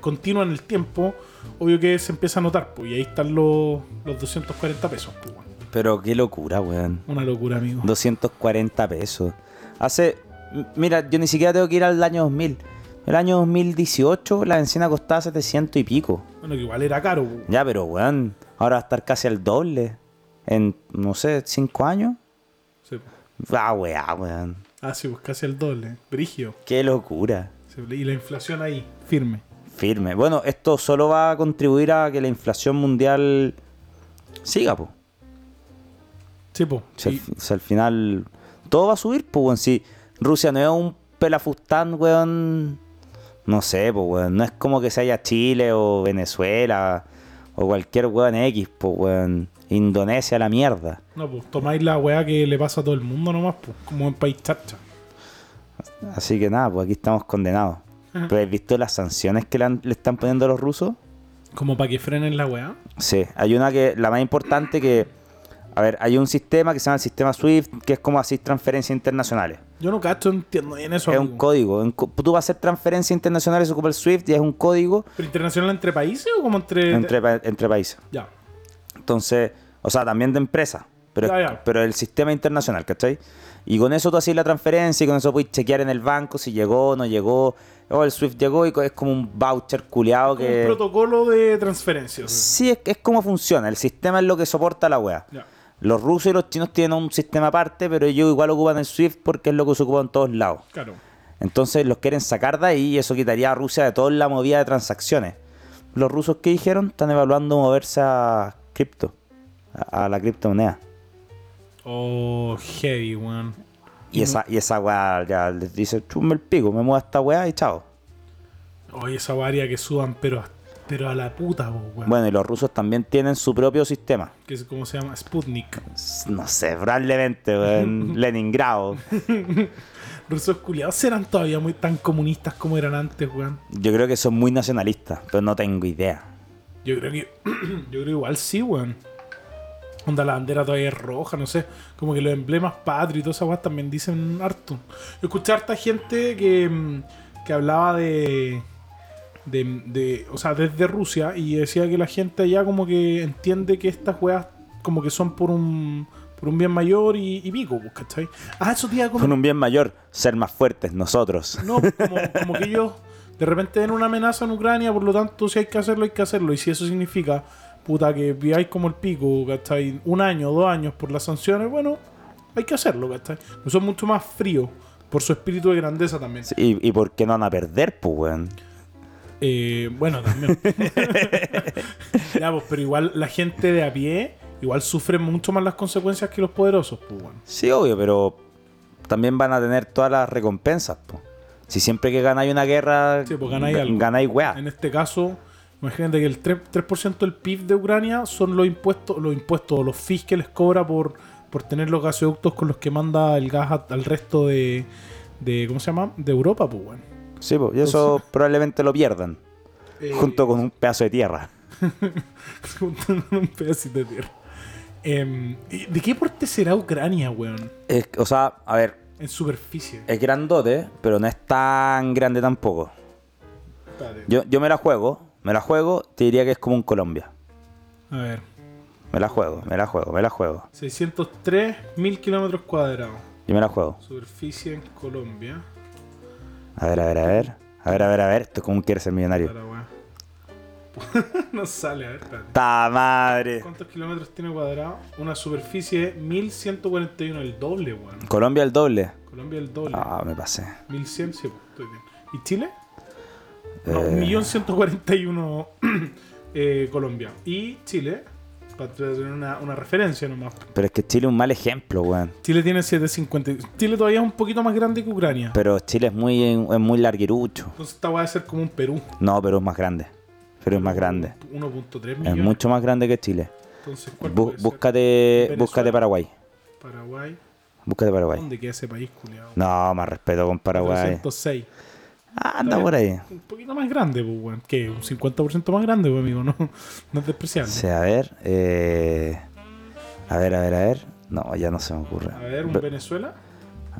continua en el tiempo, obvio que se empieza a notar, pues, y ahí están los, los 240 pesos, pues, weón. Pero qué locura, weón. Una locura, amigo. 240 pesos. Hace. Mira, yo ni siquiera tengo que ir al año 2000. El año 2018 la benzina costaba 700 y pico. Bueno, que igual era caro, pues. Ya, pero weón, ahora va a estar casi al doble. En, no sé, 5 años. Sí. Ah, weá, weón. Ah, sí, pues casi el doble. Brigio. Qué locura. Sí, Y la inflación ahí, firme. Firme. Bueno, esto solo va a contribuir a que la inflación mundial siga, pues. Sí, pues. Si, al si final todo va a subir, pues, weón. Si Rusia no es un pelafustán, weón. No sé, pues, weón. No es como que se haya Chile o Venezuela o cualquier weón X, pues, weón. Indonesia, la mierda. No, pues tomáis la weá que le pasa a todo el mundo nomás, pues, como en país chacha. Así que nada, pues aquí estamos condenados. ¿Pero has visto las sanciones que le, han- le están poniendo a los rusos? Como para que frenen la weá. Sí, hay una que, la más importante que, a ver, hay un sistema que se llama el sistema SWIFT, que es como así transferencias internacionales. Yo no cacho, entiendo bien eso. es un código. tú vas a hacer transferencias internacionales, ocupa el SWIFT y es un código ¿Pero internacional entre países o como entre.? entre, entre países. Ya. Entonces, o sea, también de empresa, pero, Ya, ya. pero el sistema internacional, ¿cachai? Y con eso tú haces la transferencia y con eso puedes chequear en el banco si llegó o no llegó. O el SWIFT llegó y es como un voucher culeado que... un protocolo de transferencias. Sí, es, es como funciona. El sistema es lo que soporta la wea. Los rusos y los chinos tienen un sistema aparte, pero ellos igual ocupan el SWIFT porque es lo que se ocupa en todos lados. Claro. Entonces los quieren sacar de ahí y eso quitaría a Rusia de toda la movida de transacciones. Los rusos que dijeron están evaluando moverse a cripto, a, a la criptomoneda. Oh, heavy, weón. Y esa, y esa weá ya les dice, chumme el pico, me muevo a esta weá y chao. Oye, esa varia que suban, pero, pero a la puta, weón. Bueno, y los rusos también tienen su propio sistema. Que es como se llama Sputnik. No sé, probablemente en *laughs* Leningrado. *laughs* Rusos culiados serán todavía muy tan comunistas como eran antes, weón. Yo creo que son muy nacionalistas, pero no tengo idea. Yo creo que. *clears throat* yo creo que igual sí, weón. Onda, la bandera todavía es roja, no sé. Como que los emblemas patrios y todas esas weas también dicen harto. Yo escuché a harta gente que, mm, que hablaba de, de, de- O sea, desde Rusia y decía que la gente allá como que entiende que estas weas como que son por un. Por un bien mayor y, y pico, pues, ¿cachai? Ah, eso te iba a Con un bien mayor, ser más fuertes nosotros. No, como, como que ellos de repente ven una amenaza en Ucrania, por lo tanto, si hay que hacerlo, hay que hacerlo. Y si eso significa, puta, que viváis como el pico, ¿cachai? Un año, dos años por las sanciones, bueno, hay que hacerlo, ¿cachai? No son mucho más fríos por su espíritu de grandeza también. Sí, ¿Y, y por qué no van a perder, pues, weón? Eh, bueno, también. *laughs* *laughs* ya, pues, pero igual la gente de a pie, igual sufre mucho más las consecuencias que los poderosos, pues, bueno. Sí, obvio, pero también van a tener todas las recompensas, pues. Si siempre que ganáis una guerra, Sí, pues ganáis ga- algo. ganáis weá. En este caso, imagínate que el 3%, 3% del PIB de Ucrania son los impuestos, los impuestos o los fees que les cobra por, por tener los gasoductos con los que manda el gas a- al resto de, de ¿cómo se llama? De Europa, pues bueno. Sí, pues, y eso probablemente lo pierdan, Eh, junto con un pedazo de tierra. *laughs* junto con un pedacito de tierra. Em, ¿y ¿De qué porte será Ucrania, weón? Es- o sea, a ver, En superficie. es grandote, pero no es tan grande tampoco. Yo, yo me la juego, me la juego, te diría que es como un Colombia. A ver. Me la juego, me la juego, me la juego. 603 mil kilómetros cuadrados. Yo me la juego. Superficie en Colombia. A ver, a ver, a ver. A ver, a ver, a ver. Esto es como un quiere ser millonario. *laughs* No sale, a ver, espérate. ¡Ta madre! ¿Cuántos kilómetros tiene cuadrado? Una superficie 1141, el doble, weón. Colombia el doble. Colombia el doble. Ah, me pasé. 1100, sí, pues, estoy bien. ¿Y Chile? No, Eh. 1.141 *clears throat* eh, Colombia. Y Chile, para tener una, una referencia nomás. Pero es que Chile es un mal ejemplo, weón. Chile tiene 750. Chile todavía es un poquito más grande que Ucrania. Pero Chile es muy, es muy larguirucho. Entonces esta va a ser como un Perú. No, pero es más grande. Pero es más grande. 1.3 Es millones. mucho más grande que Chile. Entonces, búscate, búscate Paraguay. Paraguay. Búscate Paraguay. ¿Dónde queda ese país, culiado? No, más respeto con Paraguay. 406. Ah, anda por ahí. Un poquito más grande, pues, weón. Que un 50% más grande, pues, amigo. No, *laughs* no es despreciable. Sí, a ver. eh, A ver, a ver, a ver. No, ya no se me ocurre. A ver, un Ve- Venezuela.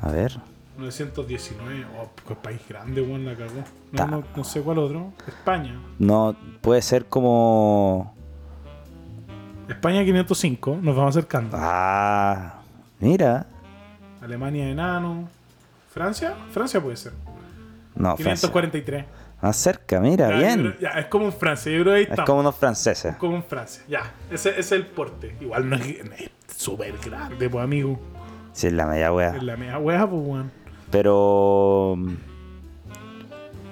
A ver. 919. Oh, qué país grande, weón, la cagó. No, Ta. no, no sé cuál otro. España. No, puede ser como. España 505. Nos vamos acercando. Ah, mira. Alemania enano. Francia. Francia puede ser. No, Francia. 543. Más cerca, mira, Ya, bien. ya, es como un Francia. Yo creo que ahí Es estamos. como unos franceses. Como un Francia. Ya. Ese, ese es el porte. Igual no es, súper grande, pues, amigo. Sí, es la media wea. Es la media wea, pues, weón. Pero.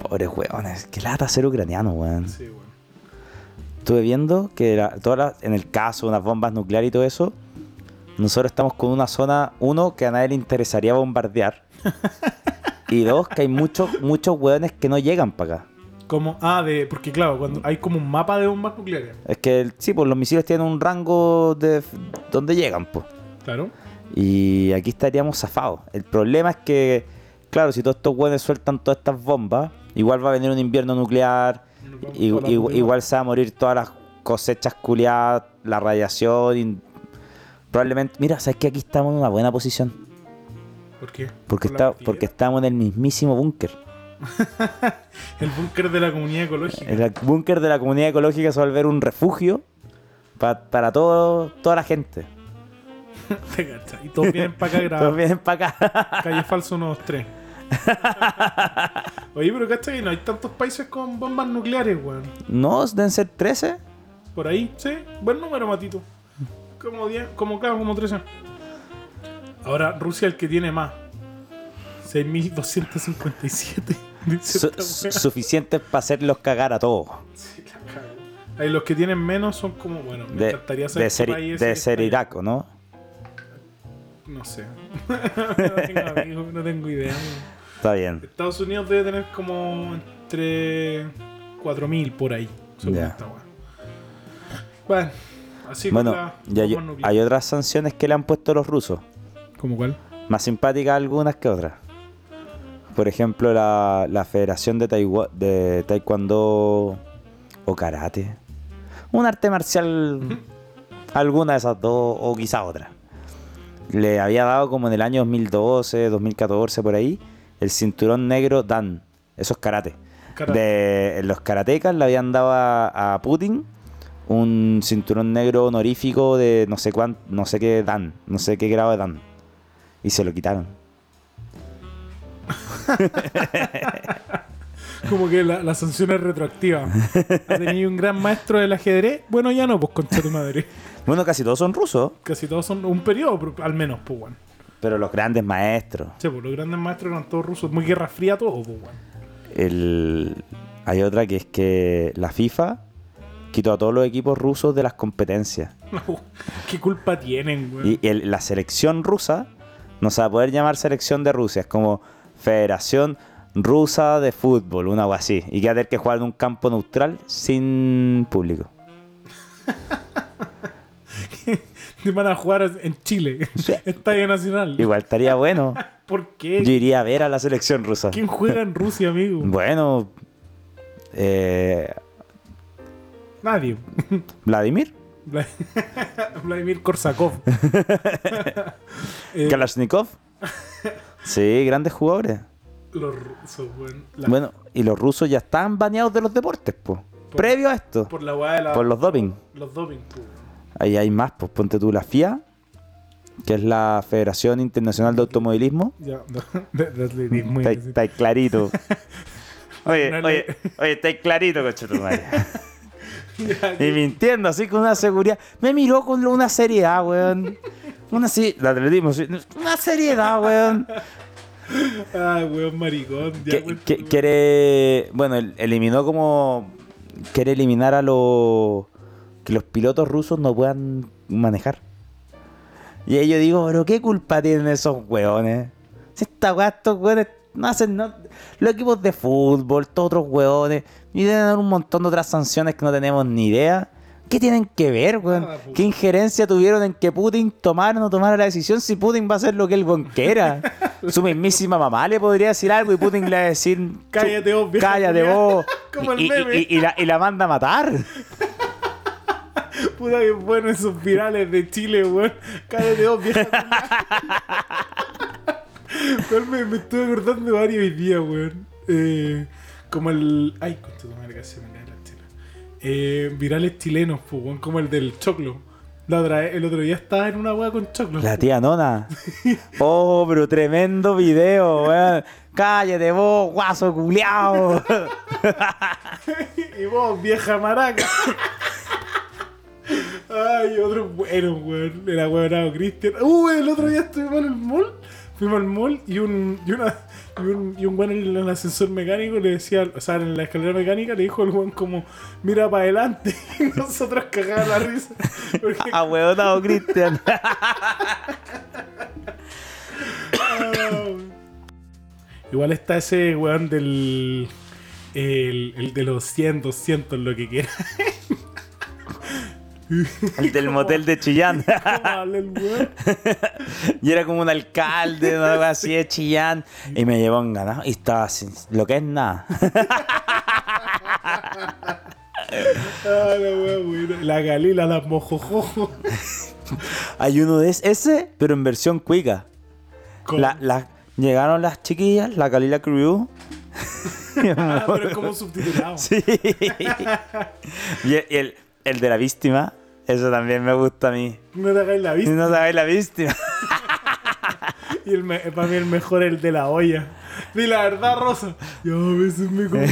Pobres weones. Qué lata ser ucraniano, weón. Sí, weón. Estuve viendo que la- todas las- en el caso de unas bombas nucleares y todo eso, nosotros estamos con una zona, uno, que a nadie le interesaría bombardear. *laughs* y dos, que hay muchos, muchos weones que no llegan para acá. Como, ah, de. Porque claro, cuando hay como un mapa de bombas nucleares. Es que sí, pues los misiles tienen un rango de donde llegan, pues. Claro. Y aquí estaríamos zafados. El problema es que, claro, si todos estos weones sueltan todas estas bombas, igual va a venir un invierno nuclear, putas. igual se va a morir todas las cosechas culiadas, la radiación, y probablemente... Mira, sabes que aquí estamos en una buena posición, ¿Por qué? porque, ¿Por la está, porque estamos en el mismísimo búnker. *laughs* El búnker de la comunidad ecológica. El búnker de la comunidad ecológica se va a volver un refugio pa- para todo, toda la gente. *laughs* Y todos vienen para acá a *laughs* Todos grabar. vienen para acá. Calle Falso 123. Oye, pero ¿cachai? No hay tantos países con bombas nucleares, weón. no, deben ser 13. Por ahí, sí. Buen número, Matito. Como 10, como cada, como 13. Ahora, Rusia el que tiene más. 6.257. *laughs* Dice Su- suficientes para hacerlos cagar a todos. Sí, la cago. Ahí los que tienen menos son como, bueno, me De, encantaría saber de qué ser, país de ser. Irak, ¿o ¿no? No sé. *laughs* no tengo amigos, no tengo idea. Está bien. Estados Unidos debe tener como entre 4.000 por ahí. según Ya. esta wea. Bueno, así Bueno, la y hay otras sanciones que le han puesto los rusos. ¿Cómo cuál? Más simpáticas algunas que otras. Por ejemplo, la, la Federación de, Taigua- de Taekwondo o Karate. Un arte marcial, alguna de esas dos o quizá otra. Le había dado como en el año 2012, 2014, por ahí, el cinturón negro Dan. Eso es karate. Karate. De, los karatecas le habían dado a, a Putin un cinturón negro honorífico de no sé cuán, no sé qué Dan, no sé qué grado de Dan. Y se lo quitaron. *laughs* Como que la, la sanción es retroactiva. ¿Ha tenido un gran maestro del ajedrez? Bueno, ya no, pues concha tu madre. Bueno, casi todos son rusos, Casi todos son un periodo, al menos, pues, bueno. pero los grandes maestros. Sí, pues los grandes maestros eran todos rusos. Muy guerra fría todo, pues, bueno. El... Hay otra que es que la FIFA quitó a todos los equipos rusos de las competencias. *laughs* ¿Qué culpa tienen, güey? Y el- la selección rusa no se va a poder llamar selección de Rusia, es como Federación Rusa de Fútbol, una o así. Y que va a tener que jugar en un campo neutral sin público. *laughs* Van a jugar en Chile, *laughs* Estadio Nacional. Igual estaría bueno. *laughs* ¿Por qué? Yo iría a ver a la selección rusa. ¿Quién juega en Rusia, amigo? Bueno, eh, Nadie. Vladimir, Vla- *laughs* Vladimir Korsakov. *laughs* Eh, Kalashnikov. Sí, grandes jugadores. los rusos. La- Bueno, y los rusos ya están baneados de los deportes, pues. Previo a esto. Por la de la. Por los doping. Los doping. Ahí hay más, pues ponte tú la FIA, que es la Federación Internacional de Automovilismo. Ya, *laughs* de, de atletismo. Está, clarito. Oye, oye, oye, está clarito, coche tu madre. *laughs* Y mintiendo así con una seguridad. Me miró con una seriedad, weón. Una así, el atletismo, sí, una seriedad, weón. Ay, weón, maricón. Ya, Que- weón. que- quiere, bueno, el- eliminó como, quiere eliminar a los, que los pilotos rusos no puedan manejar. Y ahí yo digo, pero ¿qué culpa tienen esos weones? Si esta weá, estos weones no hacen, no- los equipos de fútbol, todos otros weones, y deben haber un montón de otras sanciones que no tenemos ni idea. ¿Qué tienen que ver, weón? Pues. ¿Qué injerencia tuvieron en que Putin tomara o no tomara la decisión si Putin va a hacer lo que él quiera? *laughs* Su mismísima mamá le podría decir algo y Putin le va a decir... Cállate vos, Cállate vos. *laughs* Como el y- meme. y- y la, y la manda a matar. *laughs* Puta que bueno esos virales de Chile, weón. Cállate vos, vieja. Me, me estuve acordando varios hoy día, weón. Eh, como el. Ay, con tu madre, casi me cae la chela. Eh, virales chilenos, pues, como el del choclo. La otra vez- el otro día estaba en una weá con choclo. La tía nona. Oh, pero tremendo video, weón. Cállate vos, guaso culiao. *laughs* Y vos, vieja maraca. Ay, otro bueno, weón. Era weón Cristian. Uh, el otro día estuvimos en el mall. Fuimos al mall y un, y una, y un, y un weón en el ascensor mecánico le decía, o sea, en la escalera mecánica le dijo al weón como, mira para adelante. *laughs* Y nosotros cagaban la risa. Porque, A huevonado, Cristian. *laughs* ah, Igual está ese weón del. El, el de los 100, 200, lo que quiera. *laughs* *laughs* El del motel de Chillán. *laughs* *laughs* Y era como un alcalde, algo así de Chillán. Y me llevó en ganado. Y estaba así, lo que es nada. Ah, la galila, la mojojojo. Hay uno de ese, pero en versión cuica. ¿Cómo? La, la- llegaron las chiquillas, la Galila Crew. Ah, pero es como subtitulado. Sí. y el, y el- el de la víctima, eso también me gusta a mí. No te hagáis la vista. no sabéis la víctima. *laughs* Y el me- para mí el mejor el de la olla. Di la verdad, Rosa. Yo a veces me como *laughs*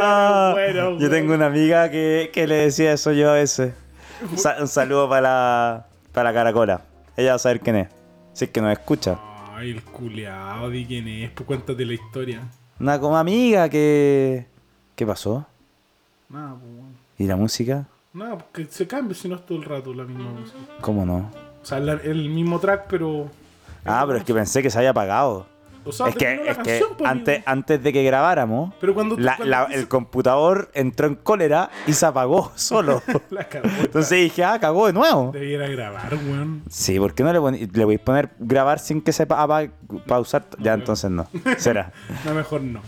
Ah, buenos, yo tengo una amiga que, que le decía eso yo a veces. Un sa- un saludo para la, para la caracola. Ella va a saber quién es. Si es que nos escucha. Ay, el culiao, di quién es. Pues cuéntate la historia. Una como amiga que... ¿Qué pasó? Nada, pues, weón. ¿Y la música? Nada, porque se cambia si no es todo el rato la misma música. ¿Cómo no? O sea, la- el mismo track, pero. Ah, pero es que pensé que se había apagado. O sea, Es que, pues, antes, antes de que grabáramos, Pero cuando. la- cuando la- dice- el computador entró en cólera y se apagó *laughs* solo. *laughs* La cagó. Entonces dije, ah, cagó de nuevo. Debiera grabar, weón. Sí, ¿por qué no le, le voy a poner grabar sin que se pa- apague, pausar? Ya, entonces no. Será. *laughs* No, mejor no.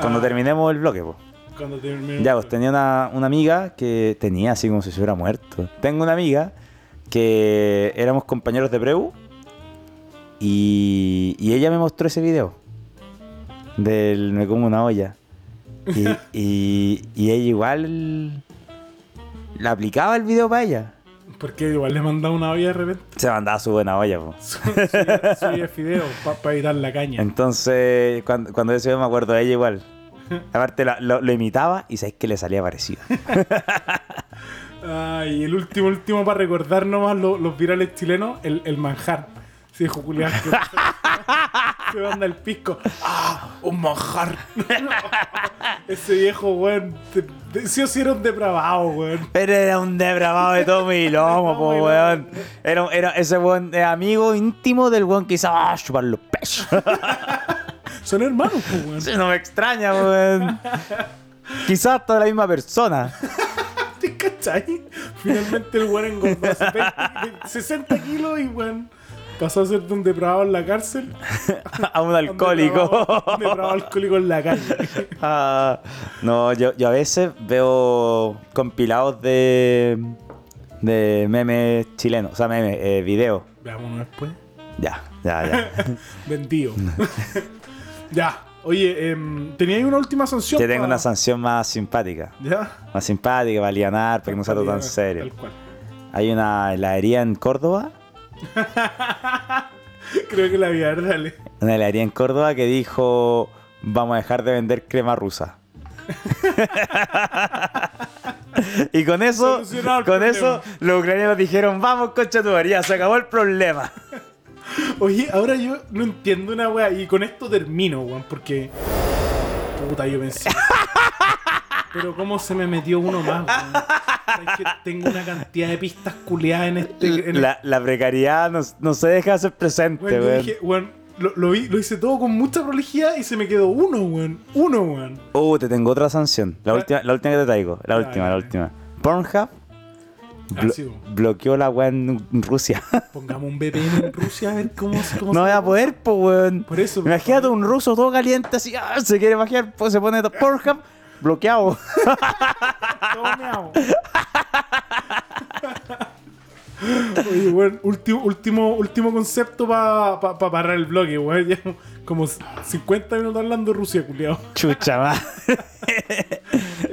Cuando Ah, terminemos el bloque, pues. Cuando termine. Ya, pues tenía una, una amiga que tenía así como si se hubiera muerto. Tengo una amiga que éramos compañeros de preu y, y ella me mostró ese video del me como una olla. Y, *laughs* y, y ella igual la aplicaba el video para ella. Porque igual le mandaba una olla de repente. Se mandaba su buena olla, po. De *laughs* fideo para evitar la caña. Entonces, cuando, cuando ese video me acuerdo de ella igual. *laughs* Aparte lo, lo imitaba y sabéis que le salía parecido. *laughs* Ay, el último, último para recordar nomás lo- los virales chilenos, el, el manjar. Sí, dijo Julián que se manda el pisco. ¡Ah! ¡Un manjar! *laughs* Ese viejo, weón. te- te- Sí o sí era un depravado, weón. Pero era un depravado de todo mi lomo, po, Tomo y weón. Era, era ese weón eh, amigo íntimo del weón que hizo ah, chupar los pechos. Son hermanos, pues, weón. Sí, no me extraña, weón. Quizás hasta la misma persona. *laughs* ¿Te cachai? Finalmente el weón engordó 70 60 kilos y weón. Pasó a ser de un depravado en la cárcel. *laughs* A un alcohólico. depravado- Un depravado alcohólico en la calle. *laughs* Ah, no, yo, yo a veces veo compilados de, de memes chilenos. O sea, memes, eh, videos. Veámonos después. Ya, ya, ya. Vendido. Ya. Oye, em, ¿tenía ahí una última sanción? Te tengo una sanción más simpática. ¿Ya? Más simpática para alivianar, para que no sea tan serio. Tal cual. Hay una heladería en Córdoba *laughs* Creo que la vi, a ver, dale. Una heladería en Córdoba que dijo vamos a dejar de vender crema rusa. *laughs* y con eso, con problema. eso, los ucranianos dijeron, vamos concha tu se acabó el problema. *laughs* Oye, ahora yo no entiendo una wea y con esto termino, weón, porque. Puta, yo pensé. Pero cómo se me metió uno más, weón. Sabes que tengo una cantidad de pistas culeadas en este. En La, la precariedad no, no se deja hacer presente, Weón, weón. dije, weón, lo, lo vi- lo hice todo con mucha prolijidad y se me quedó uno, weón. Uno, weón. Uh, te tengo otra sanción. La última, la última que te traigo. La última, la última. Pornhub Ah, sí, bloqueó la weá en Rusia. *laughs* Pongamos un VPN en Rusia a ver cómo, cómo no voy a poder, pues, weón. Por eso. Imagínate un ruso todo caliente así, ah, se quiere bajar, pues se pone Pornhub bloqueado. *laughs* Todo meao. *laughs* Oye, último, último, último concepto para pa, pa parar el bloque, weón. Ya como 50 minutos hablando de Rusia, culiao. Chucha madre. *laughs*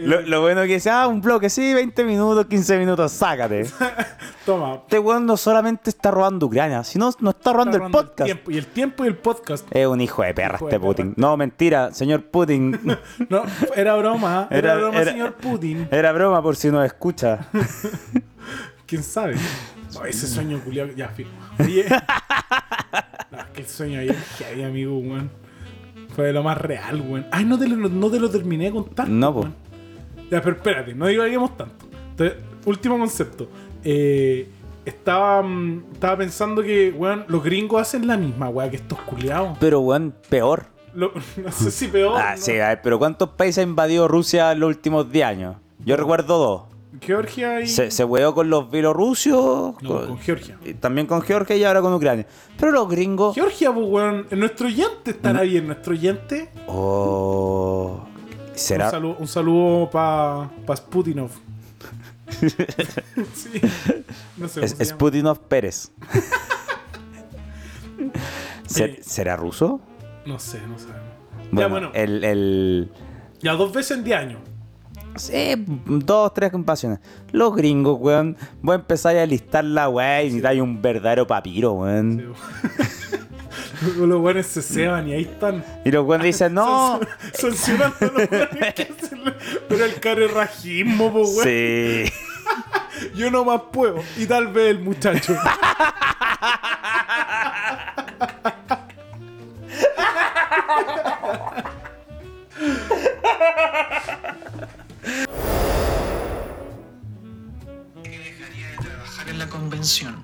lo, lo bueno que sea ah, un bloque, sí, 20 minutos, 15 minutos, sácate. *laughs* Toma. Este weón no solamente está robando Ucrania, sino no está robando está el robando podcast. tiempo, y el tiempo y el podcast. es un hijo de perra Hijo de este Putin. perra. No, mentira, señor Putin. *laughs* No, era broma, era, Era- broma, era- señor Putin. Era broma por si nos escucha. ¿Quién sabe? No, ese sueño culiao, ya, fijo. Oye. no, es que el sueño ayer que había, amigo, weón. Fue de lo más real, weón. Ay, no te lo, no te lo terminé de contar. No, weón. Ya, pero espérate, no divaguemos tanto. Entonces, último concepto. Eh, estaba, mm, estaba pensando que, weón, los gringos hacen la misma, weón, que estos culiados. Pero weón, peor. Lo- *laughs* no sé si peor. Ah, ¿no? sí, a ver, pero ¿cuántos países ha invadido Rusia en los últimos 10 años? Yo recuerdo dos. Georgia y. Se, se hueó con los bielorrusios, No, con- con Georgia. y también con Georgia y ahora con Ucrania. Pero los gringos... Georgia, pues, weón. Nuestro oyente estará bien. Nuestro oyente. Oh, ¿Será? Un saludo, un saludo para pa Sputinov. *laughs* sí. No sé. Es. Sputinov Pérez. *laughs* ¿Ser-. ¿Será ruso? No sé, no sabemos. Bueno, ya, bueno. el, el- Ya dos veces en 10 años. Sí, dos, tres compasiones. Los gringos, weón. Voy a empezar a listar la weá y necesitáis un verdadero papiro, weón. *laughs* los buenos se ceban y ahí están. Y los weones dicen, no. *laughs* Sancionando a los buenos que *laughs* hacen Pero el carerrajismo, pues, weón. Sí. Yo no más puedo. Y tal vez el muchacho. Convención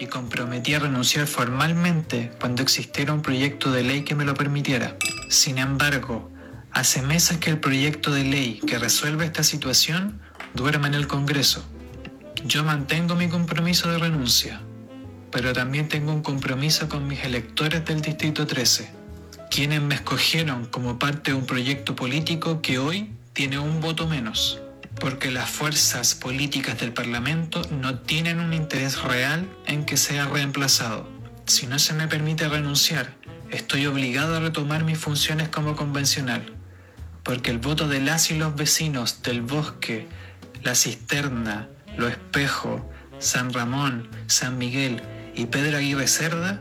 y comprometí a renunciar formalmente cuando existiera un proyecto de ley que me lo permitiera. Sin embargo, hace meses que el proyecto de ley que resuelve esta situación duerme en el Congreso. Yo mantengo mi compromiso de renuncia, pero también tengo un compromiso con mis electores del Distrito 13, quienes me escogieron como parte de un proyecto político que hoy tiene un voto menos, porque las fuerzas políticas del Parlamento no tienen un interés real en que sea reemplazado. Si no se me permite renunciar, estoy obligado a retomar mis funciones como convencional, porque el voto de las y los vecinos del bosque, la cisterna, lo espejo, San Ramón, San Miguel y Pedro Aguirre Cerda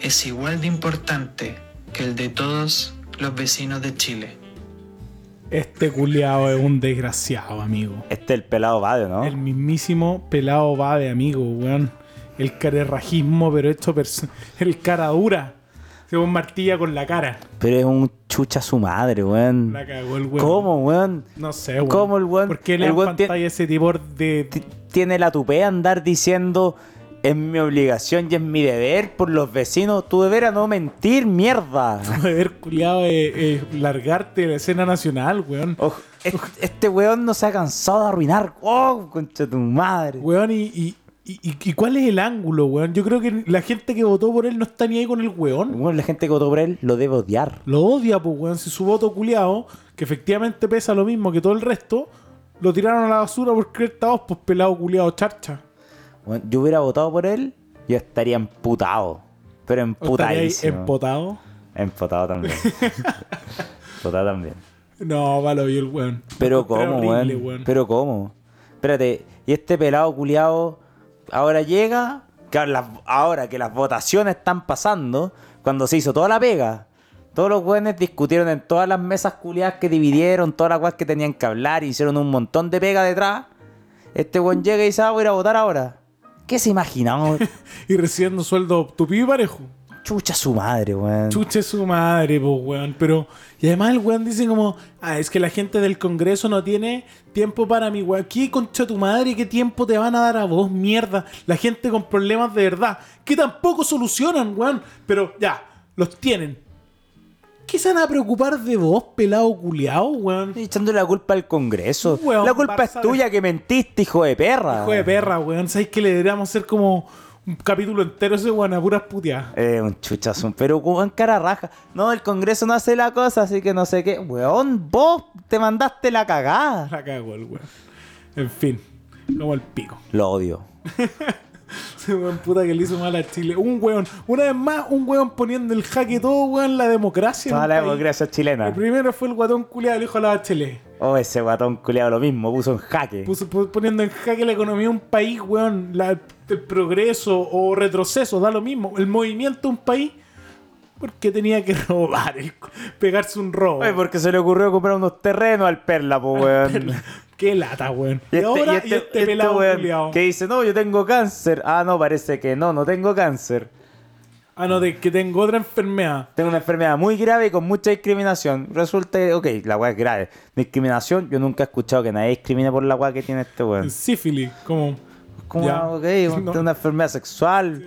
es igual de importante que el de todos los vecinos de Chile. Este culiao es un desgraciado, amigo. Este es el pelado Bade, ¿no? El mismísimo pelado va de amigo, weón. El carerrajismo, pero perso- El cara dura. Se un martilla con la cara. Pero es un chucha su madre, weón. La cagó el weón. ¿Cómo, weón? No sé, weón. ¿Cómo el weón- ¿Por qué le el weón pantalla ese tipo de. Ti- Tiene la tupea andar diciendo es mi obligación y es mi deber por los vecinos. Tu deber a no mentir, mierda. *laughs* de haber culiado eh, largarte de la escena nacional, weón. Ojo, este, este weón no se ha cansado de arruinar. Oh, concha tu madre. Weón, y, y, y- y cuál es el ángulo, weón? Yo creo que la gente que votó por él no está ni ahí con el weón. Bueno, la gente que votó por él lo debe odiar. Lo odia, pues, weón. Si su voto culiado, que efectivamente pesa lo mismo que todo el resto, lo tiraron a la basura por creer pues pelado culiado charcha. Yo hubiera votado por él, yo estaría emputado. Pero ¿O estaría ahí emputadísimo. empotado? Emputado también. *laughs* emputado también. No, va lo vio el weón. Pero cómo, weón. Pero cómo. Espérate, y este pelado culiado ahora llega, que ahora, que las votaciones están pasando, cuando se hizo toda la pega, todos los weones discutieron en todas las mesas culiadas que dividieron, todas las weas que tenían que hablar, hicieron un montón de pega detrás. Este weón llega y dice, ah, voy a ir a votar ahora. ¿Qué se imaginaba? *laughs* Y recibiendo sueldo tupido y parejo. Chucha su madre, weón. Chuche su madre, pues, weón. Pero, y además el weón dice como, ah, es que la gente del Congreso no tiene tiempo para mi weón. ¿Qué concha tu madre? ¿Qué tiempo te van a dar a vos, mierda? La gente con problemas de verdad, que tampoco solucionan, weón. Pero ya, los tienen. ¿Qué se van a preocupar de vos, pelado culiao, weón? Estoy echándole la culpa al Congreso. Weón, la culpa es de- tuya que mentiste, hijo de perra. Hijo de perra, weón. ¿Sabes que le deberíamos hacer como un capítulo entero ese weón a puras puteadas? Eh, un chuchazo, pero weón, cara raja. No, el Congreso no hace la cosa, así que no sé qué. Weón, vos te mandaste la cagada. La cago el weón. En fin, como el pico. Lo odio. *laughs* *laughs* Ese weón puta que le hizo mal a Chile. Un weón, una vez más, un weón poniendo el jaque todo, weón, la democracia. Toda la país. democracia chilena. El primero fue el guatón culiado del hijo de la bachelet. Oh, ese guatón culiado lo mismo, puso en jaque. Puso- pu- poniendo en jaque la economía de un país, weón. la- el progreso o retroceso, da lo mismo. El movimiento de un país. Porque tenía que *laughs* robar, el- pegarse un robo. Oye, porque se le ocurrió comprar unos terrenos al Perla, po, weón. Qué lata, weón. Y Y, este, ahora, y y este- este, este pelado weón que dice, no, yo tengo cáncer. Ah, no, parece que no, no tengo cáncer. Ah, no, de que tengo otra enfermedad. Tengo una enfermedad muy grave y con mucha discriminación. Resulta que, ok, la weá es grave. Discriminación, yo nunca he escuchado que nadie discrimine por la weá que tiene este weón. Sífilis, como. Como, Ya. ok, *laughs* No. una enfermedad sexual.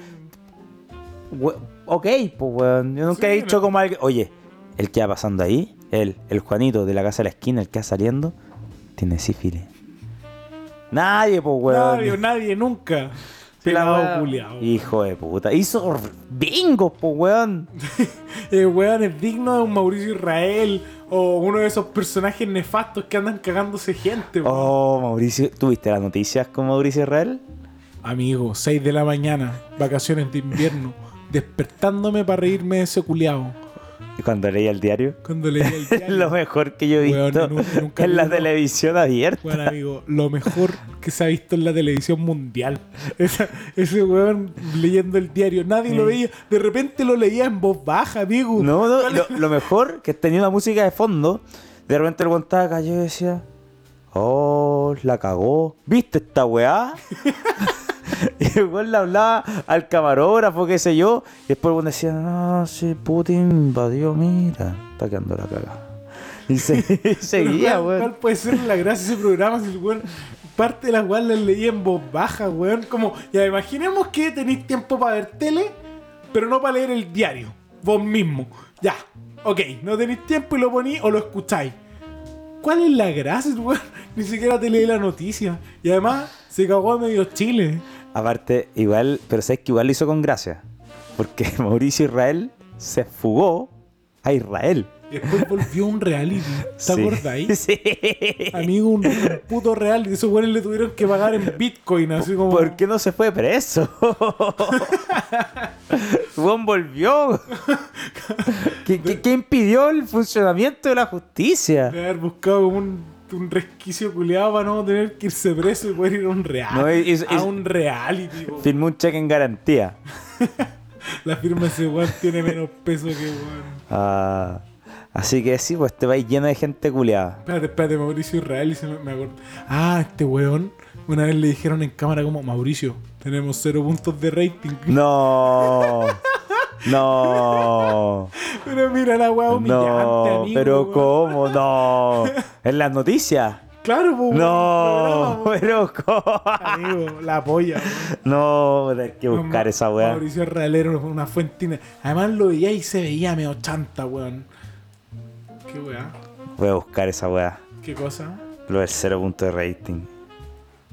We- ok, pues weón. Yo nunca he dicho no. como alguien, oye, el que va pasando ahí, él, el Juanito de la casa de la esquina, el que va saliendo, tiene sífilis. Nadie, pues, weón. Nadie, nadie, nunca. La Pelado culiao. Hijo de puta. Hizo bingo, pues, weón. *laughs* El weón es digno de un Mauricio Israel o uno de esos personajes nefastos que andan cagándose gente, weón. Oh, Mauricio. ¿Tuviste las noticias con Mauricio Israel? Amigo, 6 de la mañana, vacaciones de invierno, despertándome para reírme de ese culiao. Cuando leía el diario. Cuando leí el *laughs* Es diario. lo mejor que yo he Weón, visto en un- en un en la televisión abierta. Bueno, amigo, lo mejor que se ha visto en la televisión mundial. Esa- ese weón leyendo el diario. Nadie lo veía. De repente lo leía en voz baja, amigo. No, no, lo, lo mejor que tenía una música de fondo. De repente lo contaba cayó y decía: Oh, la cagó. ¿Viste esta weá? *laughs* el *laughs* weón le hablaba al camarógrafo, qué sé yo. Y después el weón decía: No, sí, Putin invadió, mira. Está quedando la cagada. Y, se- *laughs* y seguía, ¿cuál- weón. ¿Cuál puede ser la gracia de ese programa si el weón parte de las weas las leía en voz baja, weón? Como, ya imaginemos que tenéis tiempo para ver tele, pero no para leer el diario. Vos mismo. Ya. Ok, no tenéis tiempo y lo ponís o lo escucháis. ¿Cuál es la gracia, weón? *laughs* Ni siquiera te leí la noticia. Y además se cagó a medio Chile. Aparte, igual, pero sabes que igual lo hizo con gracia. Porque *laughs* Mauricio Israel se fugó a Israel. Después volvió un reality. ¿Te Sí. ahí? *laughs* Sí. Amigo, un, un puto reality. Esos weones le tuvieron que pagar en Bitcoin, así como. ¿Por qué no se fue preso? *laughs* Juan volvió. ¿Qué, qué, qué impidió el funcionamiento de la justicia? De haber buscado como un, un resquicio culiado para no tener que irse preso y poder ir a un reality. No, es- a es- un reality. Firmó un cheque en garantía. *laughs* La firma de ese weón tiene menos peso que weón. Ah, así que sí, pues este país lleno de gente culiada. Espérate, espérate, Mauricio Israel y se me, me acuerdo. Ah, este weón. Una vez le dijeron en cámara como, Mauricio, tenemos cero puntos de rating. No. *laughs* No. *laughs* Pero mira la weá humillante, No. amigo. Pero. ¿cómo? No. *laughs* En las noticias. Claro, weón, *laughs* No. programa. Pero ¿cómo? Amigo, la polla, weón. No, hay que buscar esa weá. Mauricio era una fuentina. Además lo veía y se veía medio chanta, weón. ¿Qué weá? Voy a buscar esa weá. ¿Qué cosa? Lo del cero punto de rating.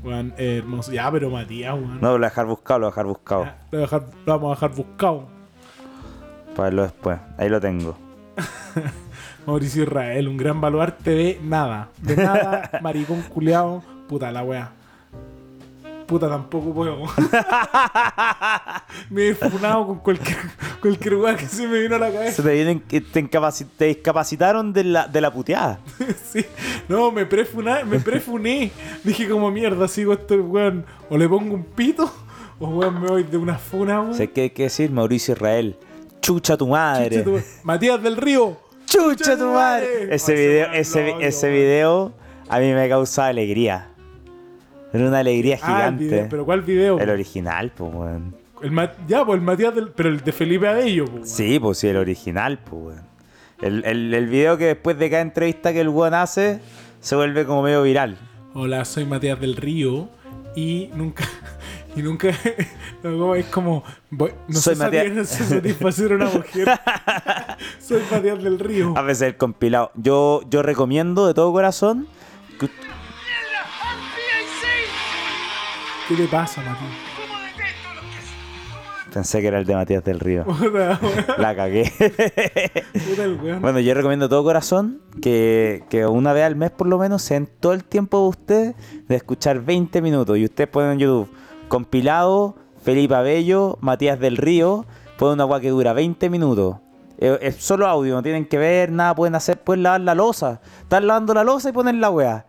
Weón, eh, hermoso. Ya, pero Matías, weón. No, lo voy a dejar buscado, lo voy a dejar buscado. Ya, lo, voy a dejar- lo vamos a dejar buscado. Para verlo después. Ahí lo tengo. *laughs* Mauricio Israel, un gran baluarte de nada. De nada, *laughs* maricón culeado. Puta la weá. Puta, tampoco puedo. *laughs* me he funado con cualquier, cualquier weá que se me vino a la Se cabeza. te, vienen, te, incapaci- te discapacitaron de la, de la puteada. sí. No, me prefuné, me prefuné. Dije como mierda, sigo esto, weón. O le pongo un pito, o weón me voy de una funa, weón. Sé que hay que decir Mauricio Israel. Chucha tu madre. Chucha tu- Matías del Río. Chucha tu madre. Ese Ay, video, ese ese, video a mí me causa alegría. Era una alegría Ah, gigante. video. ¿Pero cuál video? el original, pues, weón. El ya, pues el Matías del... Pero el de Felipe Abello, pues. Sí, pues sí, el original, pues, weón. El, el, el video que después de cada entrevista que el weón hace, se vuelve como medio viral. Hola, soy Matías del Río y nunca... Y nunca... *laughs* no, es como... voy- no Soy sé Matías- satisfacer- no sé satisfacer a una mujer. *laughs* soy Matías del Río. A veces el compilado. Yo, yo recomiendo de todo corazón que ¿Qué te pasa, Matías? Pensé que era el de Matías del Río. *laughs* La cagué. Bueno, yo recomiendo de todo corazón que, que una vez al mes por lo menos sean todo el tiempo de ustedes de escuchar 20 minutos. Y ustedes ponen en YouTube compilado, Felipe Abello, Matías del Río, ponen una agua que dura 20 minutos. Eh, Es solo audio, no tienen que ver nada, pueden hacer, pueden lavar la losa. Están lavando la losa y ponen la weá.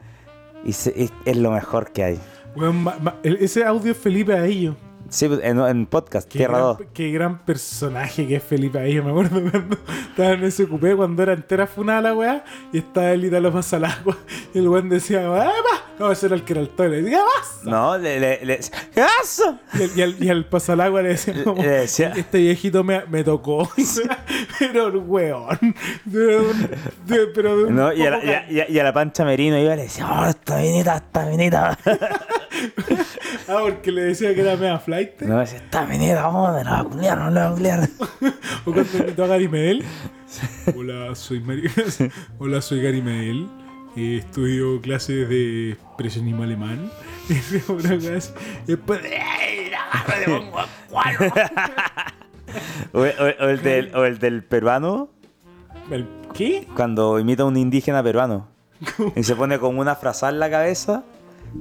Y se- es, es lo mejor que hay. Weón, ma- ma- ese audio es Felipe Abello. Sí, en, en podcast, Qué Tierra gran, 2. qué gran personaje que es Felipe Abello. Me acuerdo cuando *laughs* estaba en ese cupé cuando era entera funada la weá y estaba el Italo más al agua. Y el weón decía, ¡Ah, pa!". No, ese era el que era el toile. Le decía, "¡Vas!". No, le, le, le- ¿Qué pasa? Y, el- y al, y al pasalagua le decía como, Le decía- este viejito me, me tocó. *laughs* pero el weón. De un- de- pero de un No, y, a la, poco y, a, y a- y a la pancha merino iba y le decía, oh, esta minita, esta minita. *laughs* Ah, porque le decía que era mega flight. No, decía, esta minita, vamos, no la va a culiar, no la va a culiar. *laughs* O cuando invitó a Gary Medel Hola, soy Mario. Hola, soy Gary Mael. Eh, estudio clases de expresionismo alemán. *laughs* Después. *laughs* O, o- o el del, o el del peruano, ¿El ¿Qué? cuando imita a un indígena peruano. *laughs* Y se pone como una frase en la cabeza.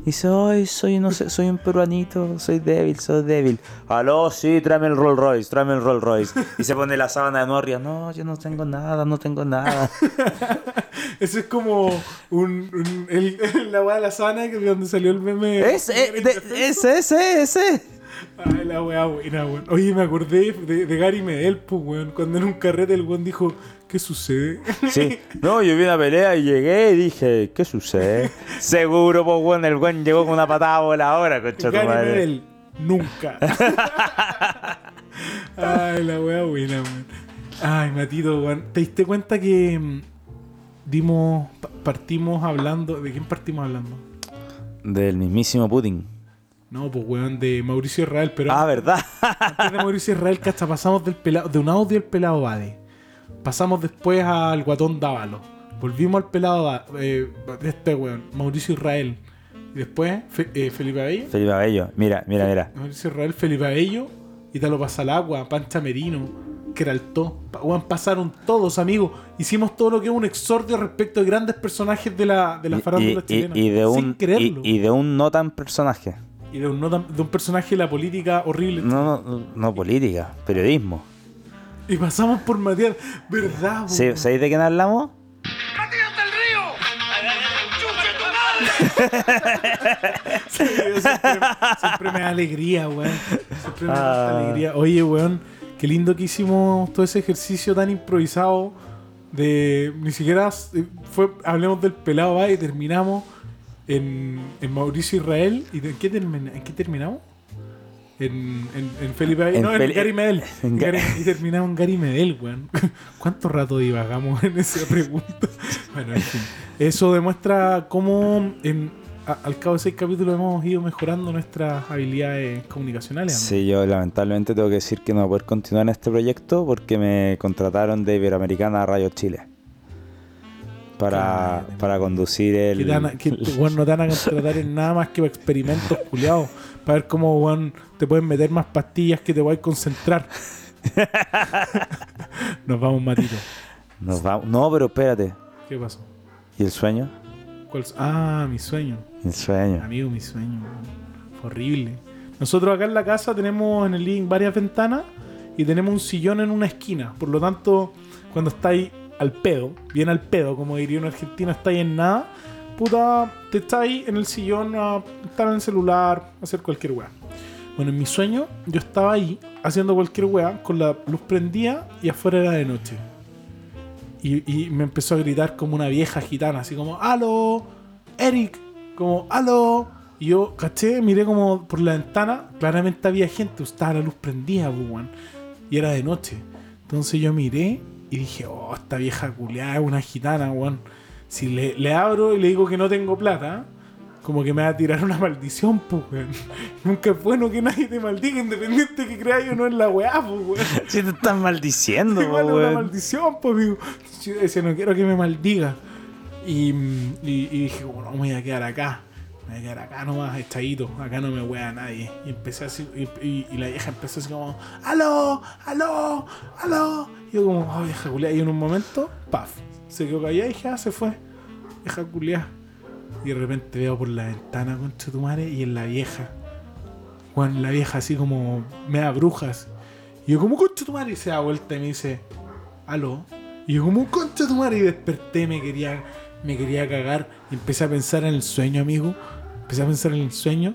Dice, ay, soy, no sé, soy un peruanito, soy débil, soy débil. Aló, sí, tráeme el Rolls Royce, tráeme el Rolls Royce. Y se pone la sábana de Norria, no, yo no tengo nada, no tengo nada. *laughs* Eso es como un, un- el, la weá de la sábana donde salió el meme. Es, eh, de- ese, ese, ese. Ay, la weá buena, weón. Oye, me acordé de, de Gary Medel, pues, weón. Cuando en un carrete el weón dijo, ¿qué sucede? Sí, no, yo vi una pelea y llegué y dije, ¿qué sucede? Seguro, pues, bueno, el buen llegó con una patada voladora, concha tu madre. Medel, nunca. *laughs* Ay, la weá buena, weón. Ay, Matito, weón. ¿Te diste cuenta que mm, dimos, pa- partimos hablando, ¿de quién partimos hablando? Del mismísimo Putin. No, pues, weón, de Mauricio Israel, pero Ah, ¿verdad? Antes de Mauricio Israel, cacha, pasamos del pelado, de un audio al pelado Bade. Pasamos después al guatón Dávalo. Volvimos al pelado eh, de este weón, Mauricio Israel. Y después Fe- eh, Felipe Abello. Felipe Abello, mira, mira, mira. Mauricio Israel, Felipe Abello. Italo Pasalagua, Pancha Merino, Keraltó. Weón, pasaron todos, amigos. Hicimos todo lo que es un exordio respecto de grandes personajes de la, de la farándula y- chilena. y de Sin un, creerlo. y, y de un no tan personaje. Y de un, no tan- de un personaje de la política horrible. No, no, no política, periodismo. Y pasamos por Matías. ¿Verdad, Sí? ¿Sabéis de quién hablamos? ¡Matías del Río! ¡Chuche tu madre! *laughs* siempre, siempre me da alegría, weón. Siempre me da Ah. alegría. Oye, weón, qué lindo que hicimos todo ese ejercicio tan improvisado de ni siquiera eh, fue hablemos del pelado va y terminamos en, en Mauricio Israel y de- ¿en qué, termina- en qué terminamos? En, en, en Felipe En no, en Gary Medel. *laughs* en Gary- y terminamos en Gary Medel, weón. *laughs* ¿Cuánto rato divagamos en esa pregunta? *laughs* bueno, en fin. Eso demuestra cómo en, a- al cabo de seis capítulos hemos ido mejorando nuestras habilidades comunicacionales. ¿no? Sí, yo lamentablemente tengo que decir que no voy a poder continuar en este proyecto porque me contrataron de Iberoamericana a Radio Chile. Para, para conducir el... Que, te van que no te van a contratar en nada más que para experimentos culiados. Para ver cómo weón, te pueden meter más pastillas que te voy a concentrar. *laughs* Nos vamos, Matito. Nos va- No, pero espérate. ¿Qué pasó? ¿Y el sueño? Ah, mi sueño. El sueño. Amigo, mi sueño. Fue horrible. Nosotros acá en la casa tenemos en el living varias ventanas y tenemos un sillón en una esquina. Por lo tanto, cuando estáis al pedo, bien al pedo, como diría un argentino, estáis en nada, puta, te estáis en el sillón a estar en el celular, hacer cualquier weá. Bueno, en mi sueño, yo estaba ahí haciendo cualquier weá con la luz prendida y afuera era de noche. Y, y me empezó a gritar como una vieja gitana, así como, ¡Aló! ¡Eric! Como, ¡Aló! Y yo, caché, miré como por la ventana, claramente había gente, estaba la luz prendida, pues, weón. Y era de noche. Entonces yo miré y dije, oh, esta vieja culiada es una gitana, weón. Si le, le abro y le digo que no tengo plata, como que me va a tirar una maldición, *laughs* pues, weón. Nunca es bueno que nadie te maldiga, independiente que creas o no en la weá, pues, weón. *laughs* Si te están maldiciendo, Igual es po, una weón. maldición, pues, amigo. Yo decía, no quiero que me maldiga. Y, y- y dije, bueno, me voy a quedar acá. Me voy a quedar acá nomás, echadito. Acá no me wea nadie. Y empecé así, y, la vieja empezó así como, ¡Aló! ¡Aló! ¡Aló! Y yo como, oh, vieja culiada. Y en un momento, ¡paf! Se quedó callada y dije, ah, se fue. Vieja culiada. Y de repente veo por la ventana, concha tu madre, y en la vieja. Juan, la vieja así como, me da brujas. Y yo como, concha tu madre, y se da vuelta y me dice, aló. Y yo como, concha tu madre, y desperté, me quería, me quería cagar. Y empecé a pensar en el sueño, amigo. Empecé a pensar en el sueño.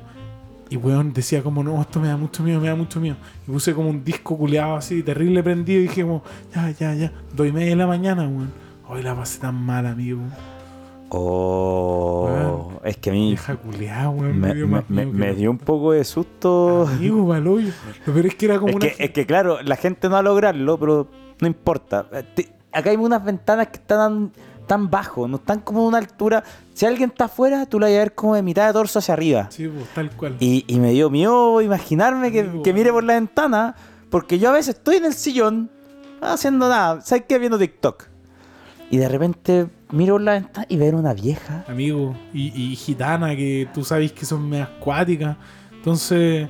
Y weón decía como, no, esto me da mucho miedo, me da mucho miedo. Y puse como un disco culeado así, terrible prendido. Y dije como, ya, ya, ya. Doy media de la mañana, weón. Hoy la pasé tan mal, amigo. Oh, es que a mí me, dio me- me- me un poco de susto. Amigo, *laughs* paloyo. Lo peor es que era como Es una. que, es que, claro, la gente no va a lograrlo, pero no importa. Acá hay unas ventanas que están tan, tan bajo, no están como a una altura. Si alguien está afuera, tú la vas a ver como de mitad de torso hacia arriba. Sí, pues, tal cual. Y, y me dio miedo imaginarme que, Amigo. que mire por la ventana, porque yo a veces estoy en el sillón, haciendo nada. ¿Sabes qué? Viendo TikTok. Y de repente miro la ventana y veo una vieja. amigo, y, y gitana, que tú sabes que son medias acuáticas. Entonces,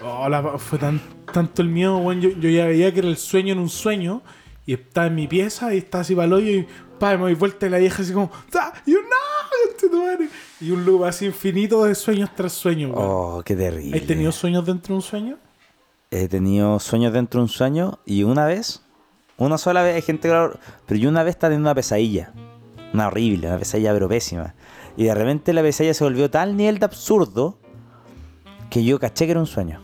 oh, la- fue tan, tanto el miedo, weón. Yo, yo ya veía que era el sueño en un sueño, y estaba en mi pieza, y estaba así para el hoyo, y pa, me doy vuelta y la vieja así como, ¡Ah! y yo, no, conche tu madre". y un loop así infinito de sueños tras sueños. Oh, qué terrible. ¿Has tenido sueños dentro de un sueño? He tenido sueños dentro de un sueño y una vez, una sola vez, hay gente que lo- Pero yo una vez estaba teniendo una pesadilla. Una horrible, una pesadilla pero pésima. Y de repente la pesadilla se volvió tal nivel de absurdo que yo caché que era un sueño.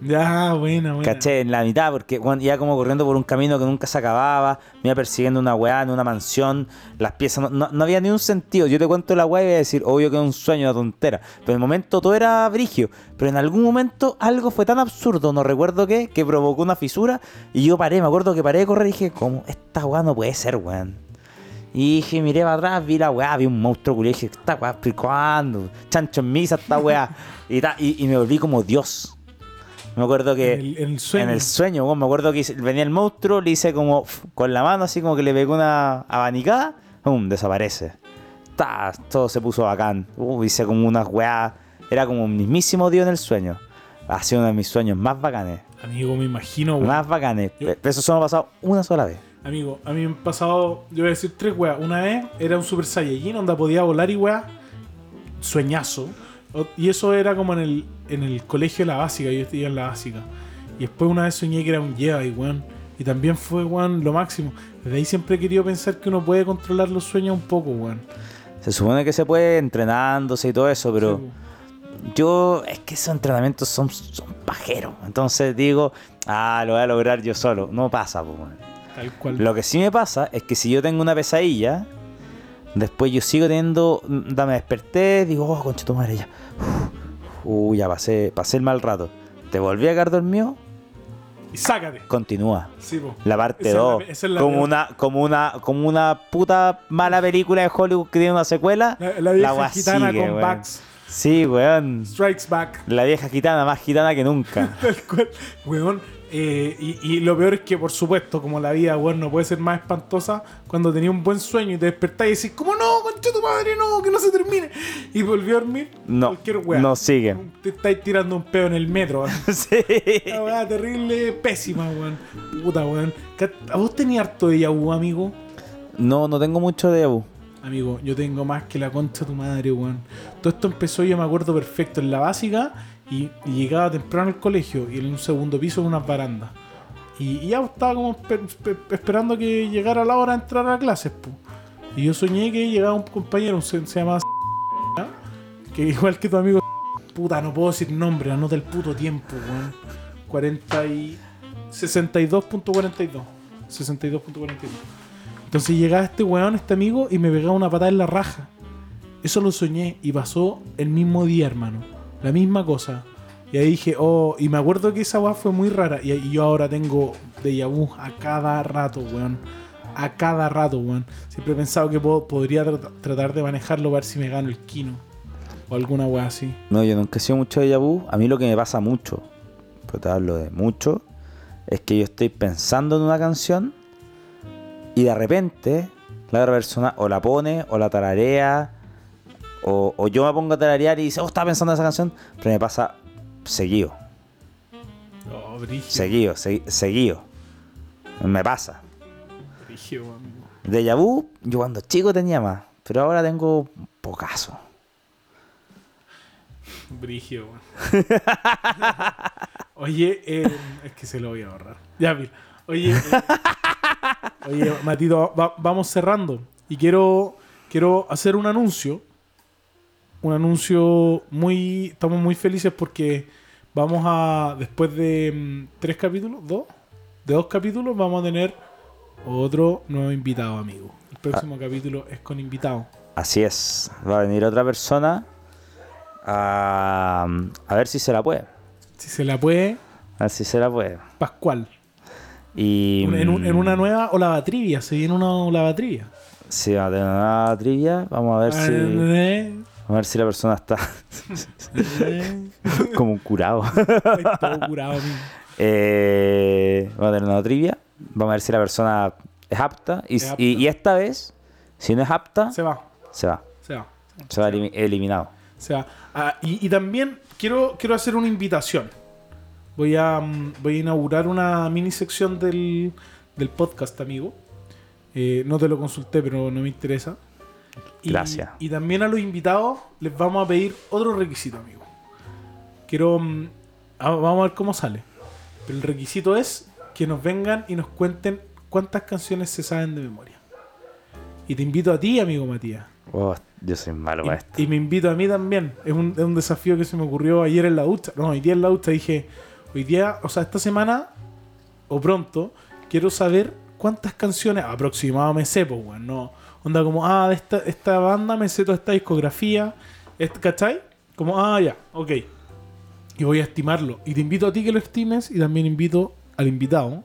Ya, buena, buena. Caché en la mitad porque bueno, iba como corriendo por un camino que nunca se acababa, me iba persiguiendo una weá en una mansión, las piezas, no, no- no había ni un sentido. Yo te cuento la weá y voy a decir, obvio que es un sueño, una tontera. Pero en el momento todo era brigio. Pero en algún momento algo fue tan absurdo, no recuerdo qué, que provocó una fisura y yo paré, me acuerdo que paré de correr y dije, ¿cómo? Esta weá no puede ser, weón. Y dije, miré para atrás, vi la weá, vi un monstruo culiao y dije, esta weá, ¿pero ¿cuándo? Chancho en misa esta weá. *laughs* y, ta- y, y me volví como Dios. Me acuerdo que En el, en el sueño. en el sueño, weón, me acuerdo que venía el monstruo, le hice como con la mano, así como que le pegó una abanicada, ¡pum! desaparece. Ta, todo se puso bacán. Uh, hice como unas weá. Era como un mismísimo Dios en el sueño. Ha sido uno de mis sueños más bacanes. Amigo, me imagino, weón. Más bacanes. Yo- Pero eso solo ha pasado una sola vez. Amigo, a mí me han pasado, yo voy a decir tres weas. Una vez era un Super Saiyajin donde podía volar y wea, sueñazo. Y eso era como en el, en el colegio de la básica, yo estudié en la básica. Y después una vez soñé que era un Jedi, weón. Y también fue, weón, lo máximo. Desde ahí siempre he querido pensar que uno puede controlar los sueños un poco, weón. Se supone que se puede entrenándose y todo eso, pero Sí, yo es que esos entrenamientos son, son pajeros. Entonces digo, ah, lo voy a lograr yo solo. No pasa, pues. weón. tal cual. Lo que sí me pasa es que si yo tengo una pesadilla, después yo sigo teniendo. mm, da, Me desperté, digo, oh, concha tu madre, ya. Uh, ya pasé, pasé el mal rato. Te volví a quedar dormido, Y sácate. continúa. Sí. La parte Esa es la 2. pe- esa es la como una, como una, como una puta mala película de Hollywood que tiene una secuela. La, la vieja wea gitana sigue, con weón. backs. Sí, weón. Strikes back. La vieja gitana, más gitana que nunca. *laughs* Weón. Eh, y, y lo peor es que, por supuesto, como la vida, weón, no puede ser más espantosa cuando tenía un buen sueño y te despertás y decís, como no, concha tu madre, no, que no se termine. Y volvió a dormir. No, Cualquier no sigue. Te estáis tirando un peo en el metro. *laughs* sí. Una weá terrible, pésima, weón. Puta, weón. ¿A vos tenías harto de Yahoo, amigo? No, no tengo mucho de Abu. Amigo, yo tengo más que la concha de tu madre, weón. Todo esto empezó, yo me acuerdo perfecto, en la básica y, llegaba temprano al colegio y en un segundo piso unas barandas. Y, y ya estaba como esper- esper- esperando que llegara la hora de entrar a clases, pu. Y yo soñé que llegaba un compañero, un se, se llamaba que igual que tu amigo puta, no puedo decir nombre, anota el puto tiempo, weón. 40 y 62.42. 62.42. Entonces llegaba este weón, este amigo, y me pegaba una patada en la raja. Eso lo soñé y pasó el mismo día, hermano. La misma cosa. Y ahí dije, oh, y me acuerdo que esa weá fue muy rara. Y, yo ahora tengo de vu a cada rato, weón. A cada rato, weón. Siempre he pensado que puedo- podría tra- tratar de manejarlo para ver si me gano el kino. O alguna weá así. No, yo nunca he sido mucho de Yabu. A mí lo que me pasa mucho, pero te hablo de mucho, es que yo estoy pensando en una canción y de repente la otra persona o la pone o la tararea o, o yo me pongo a tararear y dice, oh, estaba pensando en esa canción, pero me pasa seguido, Oh, seguido, segui- seguido. Me pasa. Amigo. De Yabu, yo cuando chico tenía más, pero ahora tengo pocaso. Weón. *laughs* Oye, eh, es que se lo voy a ahorrar. Ya, mira. Oye, eh, *laughs* oye, Matito, va- vamos cerrando. Y quiero, quiero hacer un anuncio. Un anuncio muy. Estamos muy felices porque vamos a. Después de mm, tres capítulos, dos. De dos capítulos, vamos a tener otro nuevo invitado, amigo. El próximo capítulo es con invitado. Así es, va a venir otra persona a, a ver si se la puede. Si se la puede, A ver si se la puede. Pascual. Y En, un- en una mm, nueva olava trivia, se viene una olava trivia. Sí, va a tener una trivia. Vamos a ver si. Vamos a ver si la persona está *laughs* como un curado. Todo curado. Eh, va a tener una trivia. Vamos a ver si la persona es apta. Y, Es apta. y- y esta vez, si no es apta, Se va, se va. se va. Se va elimi- eliminado. O sea, ah, y, y también quiero, quiero hacer una invitación. Voy a, mm, voy a inaugurar una mini sección del, del podcast, amigo. Eh, no te lo consulté, pero no me interesa. Y, Gracias. Y también a los invitados les vamos a pedir otro requisito, amigo. Quiero. mm, vamos a ver cómo sale. Pero el requisito es que nos vengan y nos cuenten cuántas canciones se saben de memoria. Y te invito a ti, amigo Matías. Oh, yo soy malo para esto. Y, y me invito a mí también. Es un, es un desafío que se me ocurrió ayer en la ducha. No, hoy día en la ducha dije, hoy día, o sea, esta semana o pronto, quiero saber cuántas canciones aproximado me sé, pues, weón. No, onda como, ah, de esta, esta banda me sé toda esta discografía. ¿Cachai? Como, ah, ya, ok. Y voy a estimarlo. Y te invito a ti que lo estimes y también invito al invitado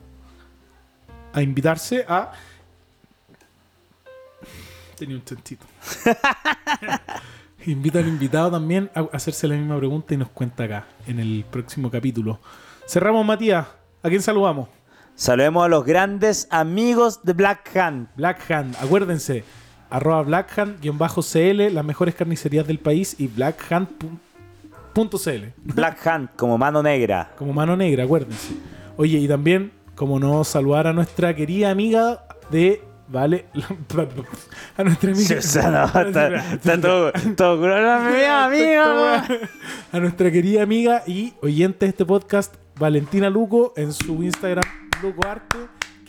a invitarse a... *laughs* Tenía un chantito. *laughs* Invita al invitado también a hacerse la misma pregunta y nos cuenta acá en el próximo capítulo. Cerramos, Matías. ¿A quién saludamos? Saludemos a los grandes amigos de Black Hand. Black Hand. Acuérdense. Arroba blackhand-cl, las mejores carnicerías del país y blackhand.cl. Black Hand, como mano negra. *laughs* Como mano negra, acuérdense. Oye, y también, como no saludar a nuestra querida amiga de. Vale. *laughs* A nuestra amiga. O sea, no, *laughs* está, está todo, amiga. a nuestra querida amiga y oyente de este podcast, Valentina Luco, en su Instagram, Luco Arte,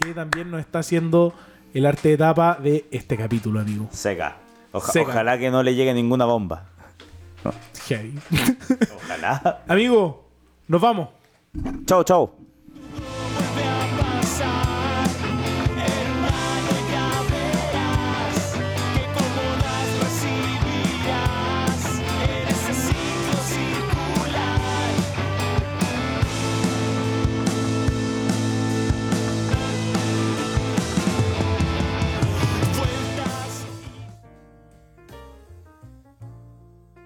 que también nos está haciendo el arte de tapa de este capítulo, amigo. Seca. Oja- Seca. Ojalá que no le llegue ninguna bomba. Ojalá. *laughs* amigo, nos vamos. Chau, chau.